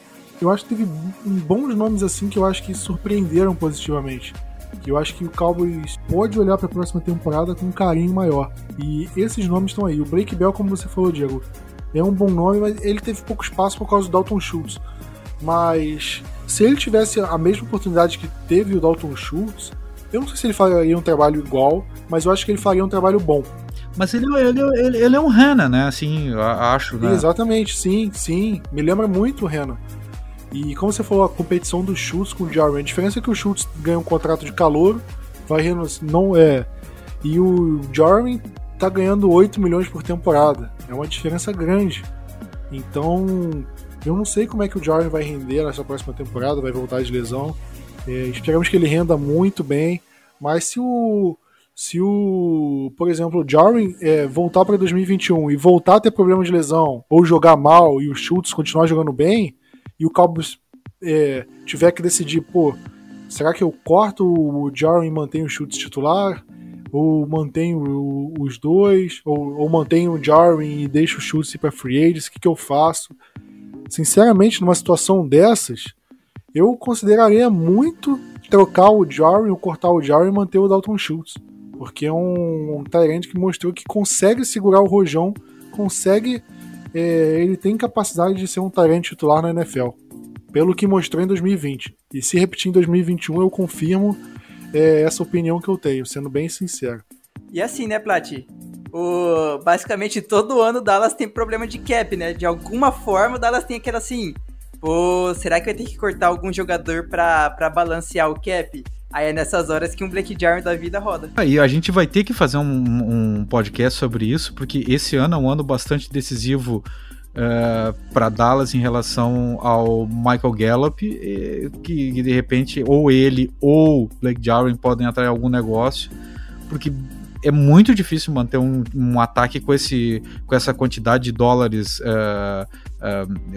Eu acho que teve bons nomes assim que eu acho que surpreenderam positivamente. Que eu acho que o Cowboys pode olhar para a próxima temporada com um carinho maior. E esses nomes estão aí. O Blake Bell, como você falou, Diego, é um bom nome, mas ele teve pouco espaço por causa do Dalton Schultz. Mas se ele tivesse a mesma oportunidade que teve o Dalton Schultz, eu não sei se ele faria um trabalho igual, mas eu acho que ele faria um trabalho bom. Mas ele, ele, ele, ele é um Hanna, né? Assim, acho, né? Exatamente, sim, sim. Me lembra muito o Hanna. E como você falou, a competição do Schultz com o Jarwin, a diferença é que o Schultz ganha um contrato de calor, vai não é. E o Jarwin tá ganhando 8 milhões por temporada. É uma diferença grande. Então, eu não sei como é que o Jarwin vai render nessa próxima temporada, vai voltar de lesão. É, esperamos que ele renda muito bem, mas se o se o, por exemplo, o Jarwin é, voltar para 2021 e voltar a ter problema de lesão ou jogar mal e o Schultz continuar jogando bem e o Cowboys é, tiver que decidir, pô, será que eu corto o Jarwin e mantenho o Schultz titular? Ou mantenho os dois? Ou, ou mantenho o Jarwin e deixo o Schultz ir para free agents? O que, que eu faço? Sinceramente, numa situação dessas, eu consideraria muito trocar o Jarwin ou cortar o Jarwin e manter o Dalton Schultz. Porque é um, um que mostrou que consegue segurar o rojão, consegue. É, ele tem capacidade de ser um Tyrant titular na NFL. Pelo que mostrou em 2020. E se repetir em 2021, eu confirmo é, essa opinião que eu tenho, sendo bem sincero. E assim, né, Plat? O, basicamente todo ano o Dallas tem problema de cap, né? De alguma forma o Dallas tem aquela assim. Pô, será que vai ter que cortar algum jogador pra balancear o cap? Aí é nessas horas que um Black Jarm da vida roda. Aí a gente vai ter que fazer um, um podcast sobre isso, porque esse ano é um ano bastante decisivo uh, é, para Dallas em relação ao Michael Gallup, que, que, de repente ou ele ou Blake Jarwin podem atrair algum negócio, porque é muito difícil manter um, um ataque com, esse, com essa quantidade de dólares uh,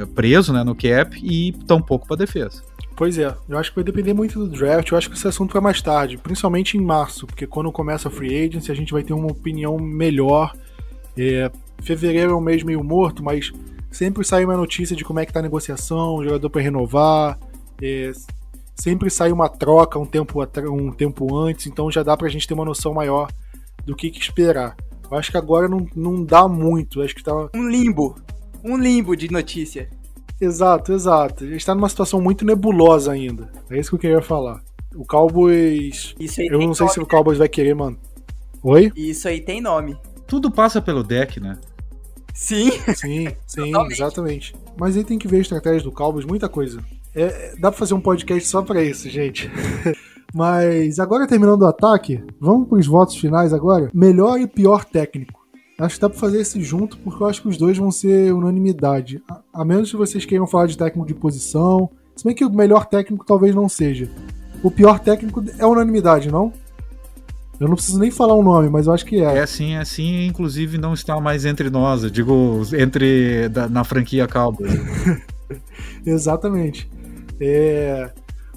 uh, preso né, no cap e tão pouco para defesa. Pois é, eu acho que vai depender muito do draft. Eu acho que esse assunto vai mais tarde, principalmente em março, porque quando começa a free agency a gente vai ter uma opinião melhor. É, fevereiro é um mês meio morto, mas sempre sai uma notícia de como é que tá a negociação, o jogador para renovar. É, sempre sai uma troca um tempo, um tempo antes, então já dá pra gente ter uma noção maior do que, que esperar. Eu acho que agora não, não dá muito, acho que tá. Um limbo. Um limbo de notícia. Exato, exato. A gente tá numa situação muito nebulosa ainda. É isso que eu queria falar. O Cowboys. eu não sei nome, se o Cowboys vai querer, mano. Oi? Isso aí tem nome. Tudo passa pelo deck, né? Sim. Sim, *laughs* sim, exatamente. Mas aí tem que ver a estratégia do Cowboys, muita coisa. É, dá pra fazer um podcast só pra isso, gente. *laughs* Mas agora terminando o ataque, vamos pros votos finais agora. Melhor e pior técnico. Acho que dá pra fazer esse junto, porque eu acho que os dois vão ser unanimidade. A, a menos que vocês queiram falar de técnico de posição. Se bem que o melhor técnico talvez não seja. O pior técnico é unanimidade, não? Eu não preciso nem falar o um nome, mas eu acho que é. É sim, é sim, inclusive não está mais entre nós, eu digo entre da, na franquia Cowboys. *laughs* Exatamente. É,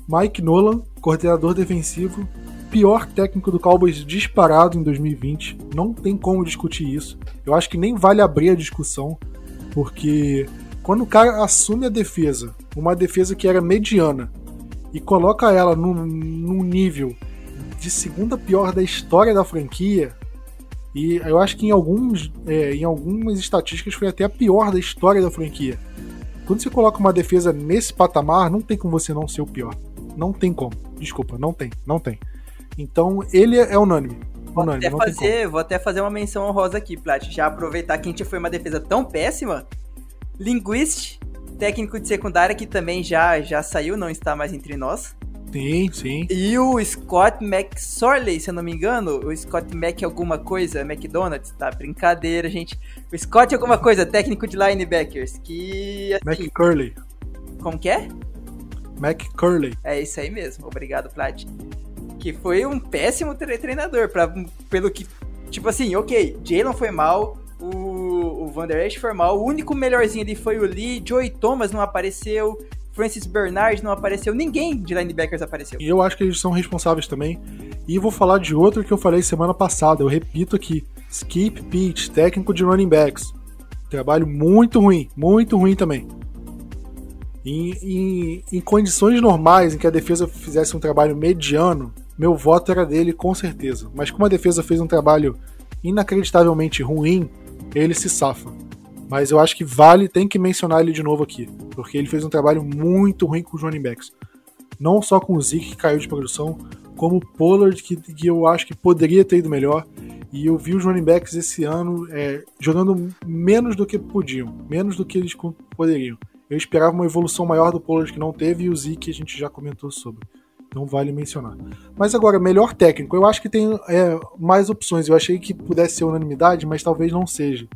Mike Nolan, coordenador defensivo, pior técnico do Cowboys disparado em 2020. Não tem como discutir isso. Eu acho que nem vale abrir a discussão, porque quando o cara assume a defesa, uma defesa que era mediana, e coloca ela num, num nível de segunda pior da história da franquia, e eu acho que em, alguns, é, em algumas estatísticas foi até a pior da história da franquia. Quando você coloca uma defesa nesse patamar, não tem como você não ser o pior. Não tem como. Desculpa, não tem, não tem. Então, ele é unânime. Vou, unânime, até fazer, vou até fazer uma menção honrosa aqui, Plat. Já aproveitar que a gente foi uma defesa tão péssima. Linguist, técnico de secundária, que também já, já saiu, não está mais entre nós. Sim, sim. E o Scott McSorley, se eu não me engano, o Scott Mac alguma coisa, McDonald's, tá? Brincadeira, gente. O Scott alguma coisa, técnico de linebackers, que... Assim, McCurley. Como que é? McCurley. É isso aí mesmo, obrigado, Plat que foi um péssimo treinador, pra, pelo que. Tipo assim, ok, Jalen foi mal, o, o Vander Esch foi mal. O único melhorzinho ali foi o Lee. Joey Thomas não apareceu. Francis Bernard não apareceu. Ninguém de linebackers apareceu. E eu acho que eles são responsáveis também. E vou falar de outro que eu falei semana passada. Eu repito aqui. Skip Pitch, técnico de running backs. Trabalho muito ruim. Muito ruim também. Em, em, em, condições normais, em que a defesa fizesse um trabalho mediano, meu voto era dele com certeza. Mas como a defesa fez um trabalho inacreditavelmente ruim, ele se safa. Mas eu acho que vale, tem que mencionar ele de novo aqui, porque ele fez um trabalho muito ruim com os running backs. Não só com o Zeke, que caiu de produção, como o Pollard, que, que eu acho que poderia ter ido melhor. E eu vi os running backs esse ano é, jogando menos do que podiam, menos do que eles poderiam. Eu esperava uma evolução maior do Pollard que não teve e o Zeke a gente já comentou sobre. Não vale mencionar. Mas agora, melhor técnico. Eu acho que tem é, mais opções. Eu achei que pudesse ser unanimidade, mas talvez não seja.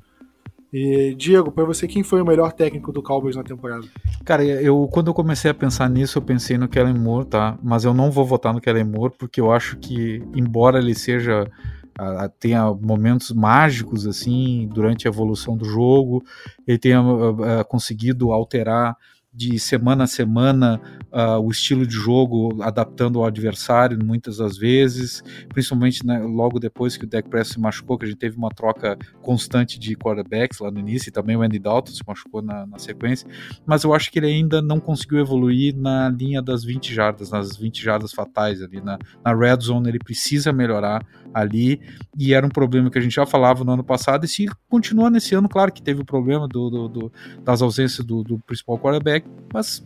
E, Diego, para você, quem foi o melhor técnico do Cowboys na temporada? Cara, eu quando eu comecei a pensar nisso, eu pensei no Kellen Moore, tá? Mas eu não vou votar no Kellen Moore, porque eu acho que, embora ele seja a, a, momentos mágicos assim durante a evolução do jogo, ele tenha a, conseguido alterar de semana a semana uh, o estilo de jogo, adaptando ao adversário muitas das vezes, principalmente né, logo depois que o Dak Prescott se machucou, que a gente teve uma troca constante de quarterbacks lá no início, e também o Andy Dalton se machucou na, na sequência, mas eu acho que ele ainda não conseguiu evoluir na linha das 20 jardas, nas 20 jardas fatais ali, na, na red zone ele precisa melhorar ali, e era um problema que a gente já falava no ano passado, e se continua nesse ano, claro que teve o problema do, do, do das ausências do, do principal quarterback, mas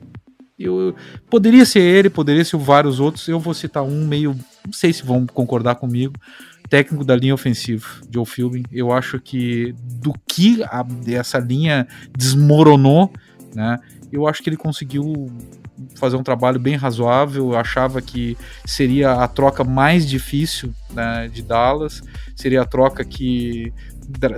eu, poderia ser ele, poderia ser vários outros. Eu vou citar um meio, não sei se vão concordar comigo, técnico da linha ofensiva, Joe Philbin. Eu acho que do que a, essa linha desmoronou, né? Eu acho que ele conseguiu fazer um trabalho bem razoável. Eu achava que seria a troca mais difícil né, de Dallas, seria a troca que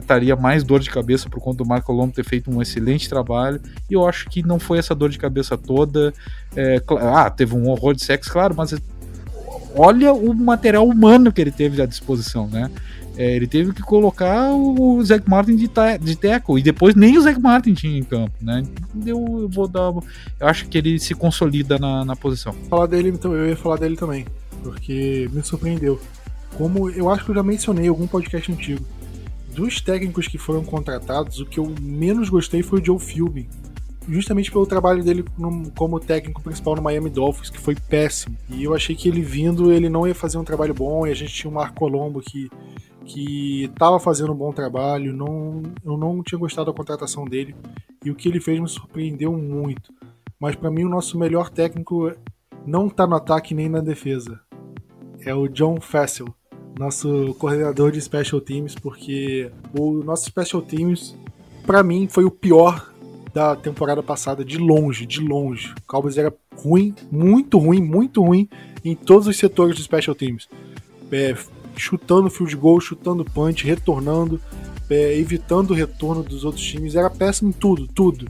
daria mais dor de cabeça por conta do Marco Lombo ter feito um excelente trabalho. E eu acho que não foi essa dor de cabeça toda. É, ah, teve um horror de sexo, claro, mas olha o material humano que ele teve à disposição, né? É, ele teve que colocar o Zac Martin de, de tackle e depois nem o Zac Martin tinha em campo, né? Eu, eu vou dar. Eu acho que ele se consolida na, na posição. Falar dele, então, eu ia falar dele também, porque me surpreendeu. Como eu acho que eu já mencionei em algum podcast antigo dos técnicos que foram contratados, o que eu menos gostei foi o Joe Philbin. Justamente pelo trabalho dele no, como técnico principal no Miami Dolphins, que foi péssimo. E eu achei que ele vindo, ele não ia fazer um trabalho bom, e a gente tinha o Marco Colombo que que estava fazendo um bom trabalho, não, eu não tinha gostado da contratação dele e o que ele fez me surpreendeu muito. Mas para mim o nosso melhor técnico não está no ataque nem na defesa. É o John Fassel nosso coordenador de special teams, porque o nosso special teams, para mim, foi o pior da temporada passada, de longe, de longe. O Cowboys era ruim, muito ruim, muito ruim em todos os setores de special teams. É, chutando field goal, chutando punch, retornando, é, evitando o retorno dos outros times. Era péssimo em tudo, tudo.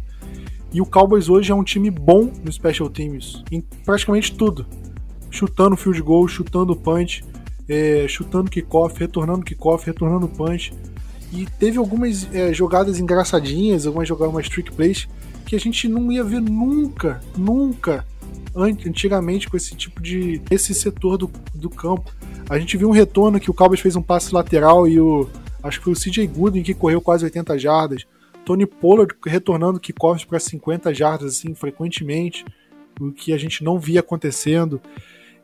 E o Cowboys hoje é um time bom no special teams, em praticamente tudo. Chutando field goal, chutando punch, é, chutando kickoff, retornando kickoff, retornando punch. E teve algumas é, jogadas engraçadinhas, algumas jogadas, umas trick plays, que a gente não ia ver nunca, nunca, antigamente com esse tipo de. esse setor do, do campo. A gente viu um retorno que o Cowboys fez um passe lateral e o. acho que foi o CJ Gooden que correu quase 80 jardas. Tony Pollard retornando kickoffs para 50 jardas, assim, frequentemente, o que a gente não via acontecendo.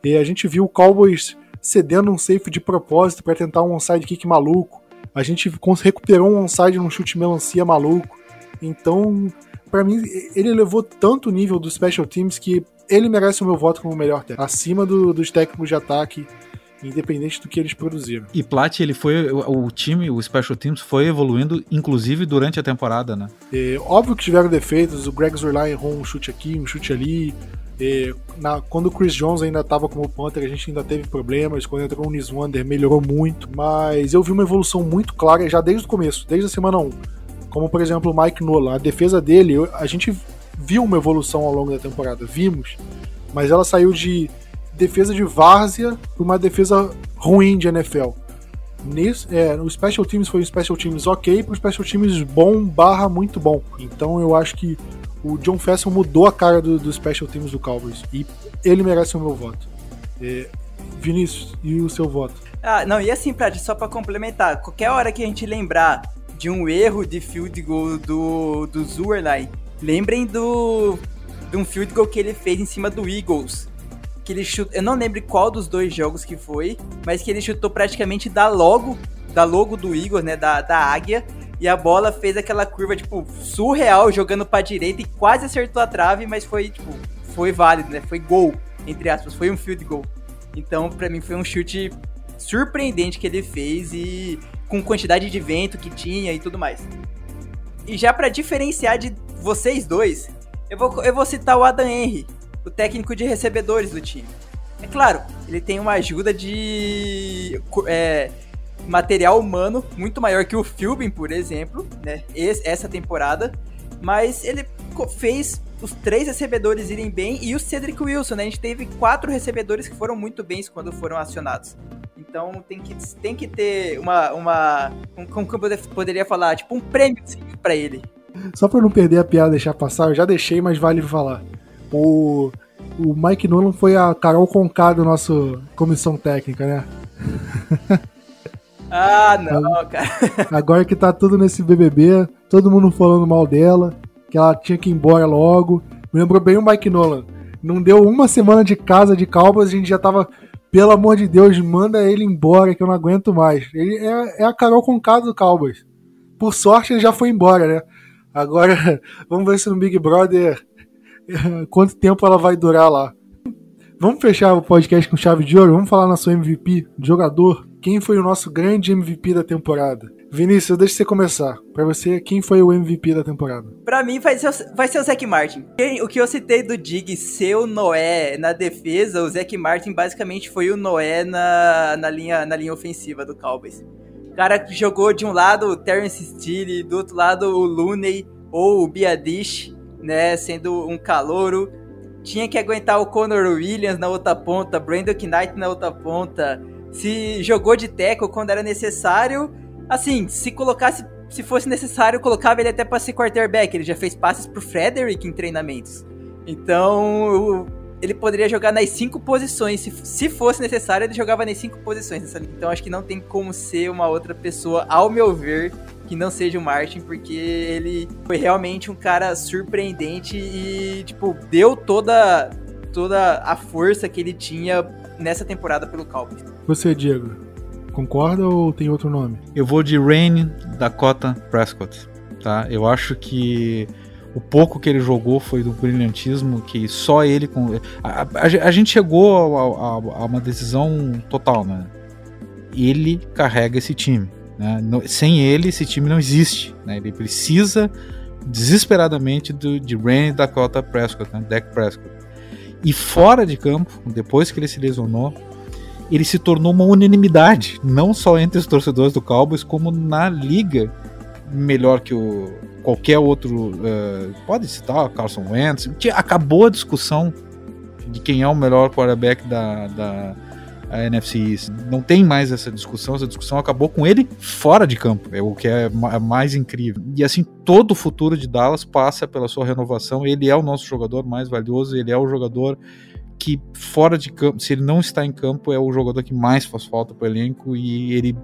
E a gente viu o Cowboys cedendo um safe de propósito para tentar um onside kick maluco. A gente recuperou um onside num chute melancia maluco. Então, para mim, ele levou tanto o nível dos special teams que ele merece o meu voto como o melhor técnico, acima do, dos técnicos de ataque independente do que eles produziram. E Plat, ele foi o time, o Special Teams foi evoluindo inclusive durante a temporada, né? É, óbvio que tiveram defeitos, o Greg Zurline errou um chute aqui, um chute ali, e na, quando o Chris Jones ainda estava como Panther, a gente ainda teve problemas. Quando entrou o Nis Wander, melhorou muito. Mas eu vi uma evolução muito clara já desde o começo, desde a semana 1. Como, por exemplo, o Mike Nola. A defesa dele, a gente viu uma evolução ao longo da temporada, vimos. Mas ela saiu de defesa de várzea para uma defesa ruim de NFL. Nesse, é, o Special Teams foi um Special Teams ok pro Special Teams bom barra muito bom. Então eu acho que o John Fessel mudou a cara do, do Special Teams do Cowboys. E ele merece o meu voto. É, Vinícius, e o seu voto? Ah, não, e assim, Prati, só para complementar, qualquer hora que a gente lembrar de um erro de field goal do, do Zuerlein, lembrem do de um field goal que ele fez em cima do Eagles. Que ele chutou, eu não lembro qual dos dois jogos que foi, mas que ele chutou praticamente da logo, da logo do Eagles, né, da, da águia, e a bola fez aquela curva, tipo, surreal, jogando pra direita e quase acertou a trave, mas foi, tipo, foi válido, né, foi gol, entre aspas, foi um field goal. Então, para mim, foi um chute surpreendente que ele fez e com quantidade de vento que tinha e tudo mais. E já para diferenciar de vocês dois, eu vou, eu vou citar o Adam Henry, o técnico de recebedores do time. É claro, ele tem uma ajuda de é, material humano muito maior que o Philbin, por exemplo, né? essa temporada, mas ele fez os três recebedores irem bem e o Cedric Wilson, né? A gente teve quatro recebedores que foram muito bens quando foram acionados. Então tem que, tem que ter uma. uma como que eu poderia falar? Tipo um prêmio para ele. Só pra não perder a piada deixar passar, eu já deixei, mas vale falar. O, o Mike Nolan foi a Carol Conká do nosso comissão técnica, né? *laughs* Ah, não, cara. *laughs* Agora que tá tudo nesse BBB, todo mundo falando mal dela, que ela tinha que ir embora logo. Me lembrou bem o Mike Nolan. Não deu uma semana de casa de Cowboys, a gente já tava pelo amor de Deus, manda ele embora que eu não aguento mais. Ele é, é a Carol Conká do Cowboys. Por sorte, ele já foi embora, né? Agora, *laughs* vamos ver se no Big Brother *laughs* quanto tempo ela vai durar lá. Vamos fechar o podcast com chave de ouro? Vamos falar nosso MVP, jogador. Quem foi o nosso grande MVP da temporada? Vinícius, deixa você começar. Para você, quem foi o MVP da temporada? Para mim, vai ser, o, vai ser o Zac Martin. O que eu citei do Dig ser o Noé na defesa, o Zac Martin basicamente foi o Noé na, na, linha, na linha ofensiva do Cowboys. O cara que jogou de um lado o Terrence Steele, do outro lado o Looney ou o Biadish, né, sendo um calouro. Tinha que aguentar o Conor Williams na outra ponta, Brandon Knight na outra ponta. Se jogou de teco quando era necessário Assim, se colocasse, se fosse necessário, colocava ele até para ser quarterback. Ele já fez passes pro Frederick em treinamentos. Então, ele poderia jogar nas cinco posições. Se, se fosse necessário, ele jogava nas cinco posições nessa Então, acho que não tem como ser uma outra pessoa, ao meu ver, que não seja o Martin, porque ele foi realmente um cara surpreendente e, tipo, deu toda, toda a força que ele tinha nessa temporada pelo Cowboys. Você, Diego? Concorda ou tem outro nome? Eu vou de Rain Dakota Prescott, tá? Eu acho que o pouco que ele jogou foi do brilhantismo que só ele com a, a, a gente chegou a, a, uma decisão total, né? Ele carrega esse time, né? Sem ele esse time não existe, né? Ele precisa desesperadamente do, de Rain Dakota Prescott, né? Prescott. E fora de campo, depois que ele se lesionou, ele se tornou uma unanimidade, não só entre os torcedores do Cowboys, como na liga, melhor que o qualquer outro. Uh, pode citar Carson Wentz. Acabou a discussão de quem é o melhor quarterback da, da NFC East. Não tem mais essa discussão, essa discussão acabou com ele fora de campo, é o que é, é mais incrível. E assim, todo o futuro de Dallas passa pela sua renovação. Ele é o nosso jogador mais valioso, ele é o jogador que fora de campo, se ele não está em campo, é o jogador que mais faz falta para o elenco e ele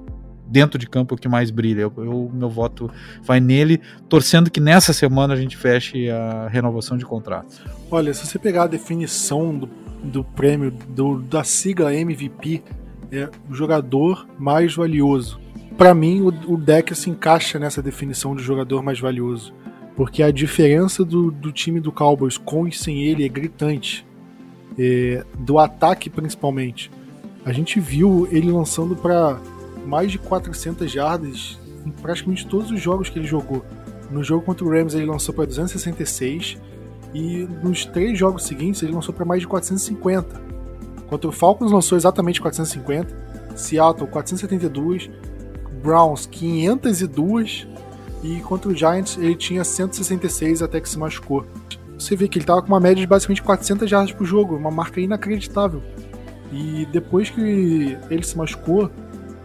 dentro de campo é o que mais brilha. Eu, eu, meu voto vai nele, torcendo que nessa semana a gente feche a renovação de contrato. Olha, se você pegar a definição do, do prêmio do, da sigla MVP, é o jogador mais valioso. Para mim, o, o deck se encaixa nessa definição de jogador mais valioso, porque a diferença do, do time do Cowboys com e sem ele é gritante é, do ataque principalmente. A gente viu ele lançando para mais de 400 jardas em praticamente todos os jogos que ele jogou. No jogo contra o Rams ele lançou para 266 e nos três jogos seguintes ele lançou para mais de 450. Contra o Falcons lançou exatamente 450, Seattle 472, Browns 502 e contra o Giants ele tinha 166 até que se machucou você vê que ele tava com uma média de basicamente 400 jardas por jogo, uma marca inacreditável. E depois que ele se machucou,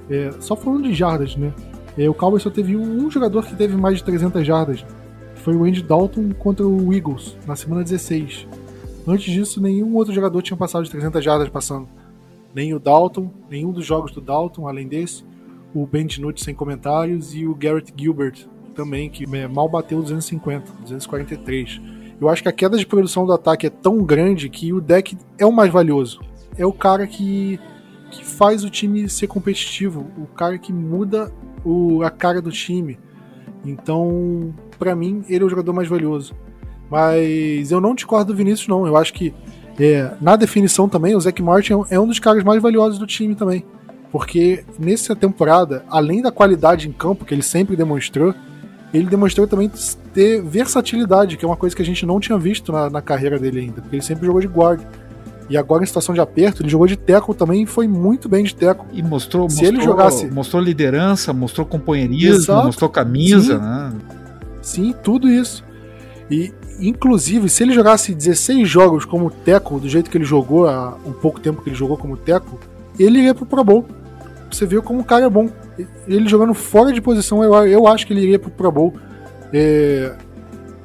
É, só falando de jardas, né? É, o Cowboys só teve um, jogador que teve mais de 300 jardas, foi o Andy Dalton contra o Eagles, na semana 16. Antes disso, nenhum outro jogador tinha passado de 300 jardas passando. Nem o Dalton, nenhum dos jogos do Dalton, além desse. O Ben DiNucci sem comentários e o Garrett Gilbert também, que é, mal bateu 250, 243. Eu acho que a queda de produção do ataque é tão grande que o deck é o mais valioso. É o cara que, que faz o time ser competitivo, o cara que muda o, a cara do time. Então, para mim, ele é o jogador mais valioso. Mas eu não discordo do Vinícius, não. Eu acho que é, na definição também, o Zach Martin é um dos caras mais valiosos do time também. Porque nessa temporada, além da qualidade em campo que ele sempre demonstrou, ele demonstrou também ter versatilidade, que é uma coisa que a gente não tinha visto na, na carreira dele ainda, porque ele sempre jogou de guarda. E agora em situação de aperto, ele jogou de teco também e foi muito bem de teco. E mostrou, Se mostrou, ele jogasse... mostrou liderança, mostrou companheirismo, Exato. mostrou camisa, Sim. né? Sim, tudo isso. E, inclusive, se ele jogasse 16 jogos como Teco, do jeito que ele jogou, há um pouco tempo que ele jogou como Teco, ele iria pro Pro Bowl. Você viu como o cara é bom. Ele jogando fora de posição, eu, eu acho que ele iria pro Pro Bowl. É,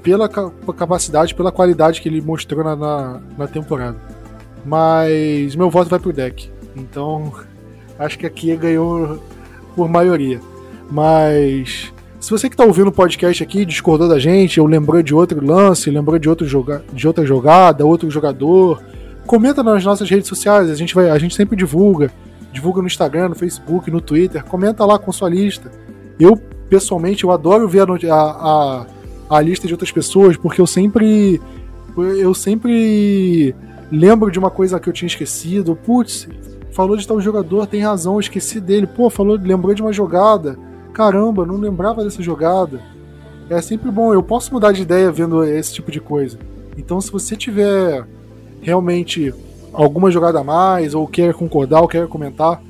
pela capacidade, pela qualidade que ele mostrou na, na, na temporada. Mas meu voto vai pro deck. Então, *laughs* acho que aqui ganhou por maioria. Mas se você que está ouvindo o podcast aqui discordou da gente, ou lembrou de outro lance, lembrou de, outro joga de outra jogada, outro jogador, comenta nas nossas redes sociais, a gente, vai, a gente sempre divulga. Divulga no Instagram, no Facebook, no Twitter, comenta lá com sua lista. Eu, pessoalmente, eu adoro ver a, a, a lista de outras pessoas, porque eu sempre. Eu sempre lembro de uma coisa que eu tinha esquecido. Putz, falou de tal jogador, tem razão, eu esqueci dele. Pô, falou, lembrou de uma jogada caramba, não lembrava dessa jogada. É sempre bom, eu posso mudar de ideia vendo esse tipo de coisa. Então, se você tiver realmente alguma jogada a mais, ou quer concordar, ou quer comentar,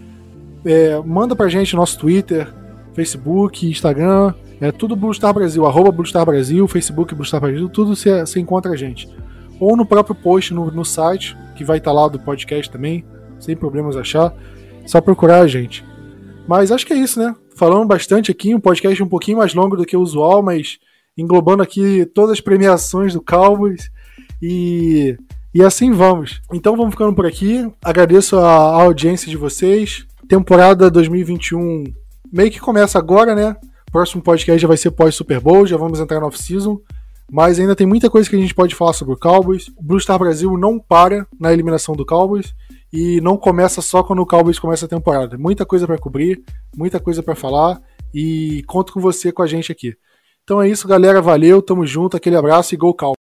é, manda pra gente no nosso Twitter, Facebook, Instagram, é tudo Blue Star Brasil, arroba Blue Star Brasil, Facebook Blue Star Brasil, tudo você encontra a gente. Ou no próprio post no, no site, que vai estar tá lá do podcast também, sem problemas achar. Só procurar a gente. Mas acho que é isso, né? falando bastante aqui, um podcast um pouquinho mais longo do que o usual, mas englobando aqui todas as premiações do Cowboys e, e assim vamos. Então vamos ficando por aqui. Agradeço a, a audiência de vocês. Temporada 2021 meio que começa agora, né? Próximo podcast já vai ser pós-Super Bowl, já vamos entrar no off-season. Mas ainda tem muita coisa que a gente pode falar sobre o Cowboys. O Blue Star Brasil não para na eliminação do Cowboys e não começa só quando o Cowboys começa a temporada. Muita coisa para cobrir, muita coisa para falar e conto com você com a gente aqui. Então é isso, galera. Valeu, tamo junto, aquele abraço e Go Cowboys!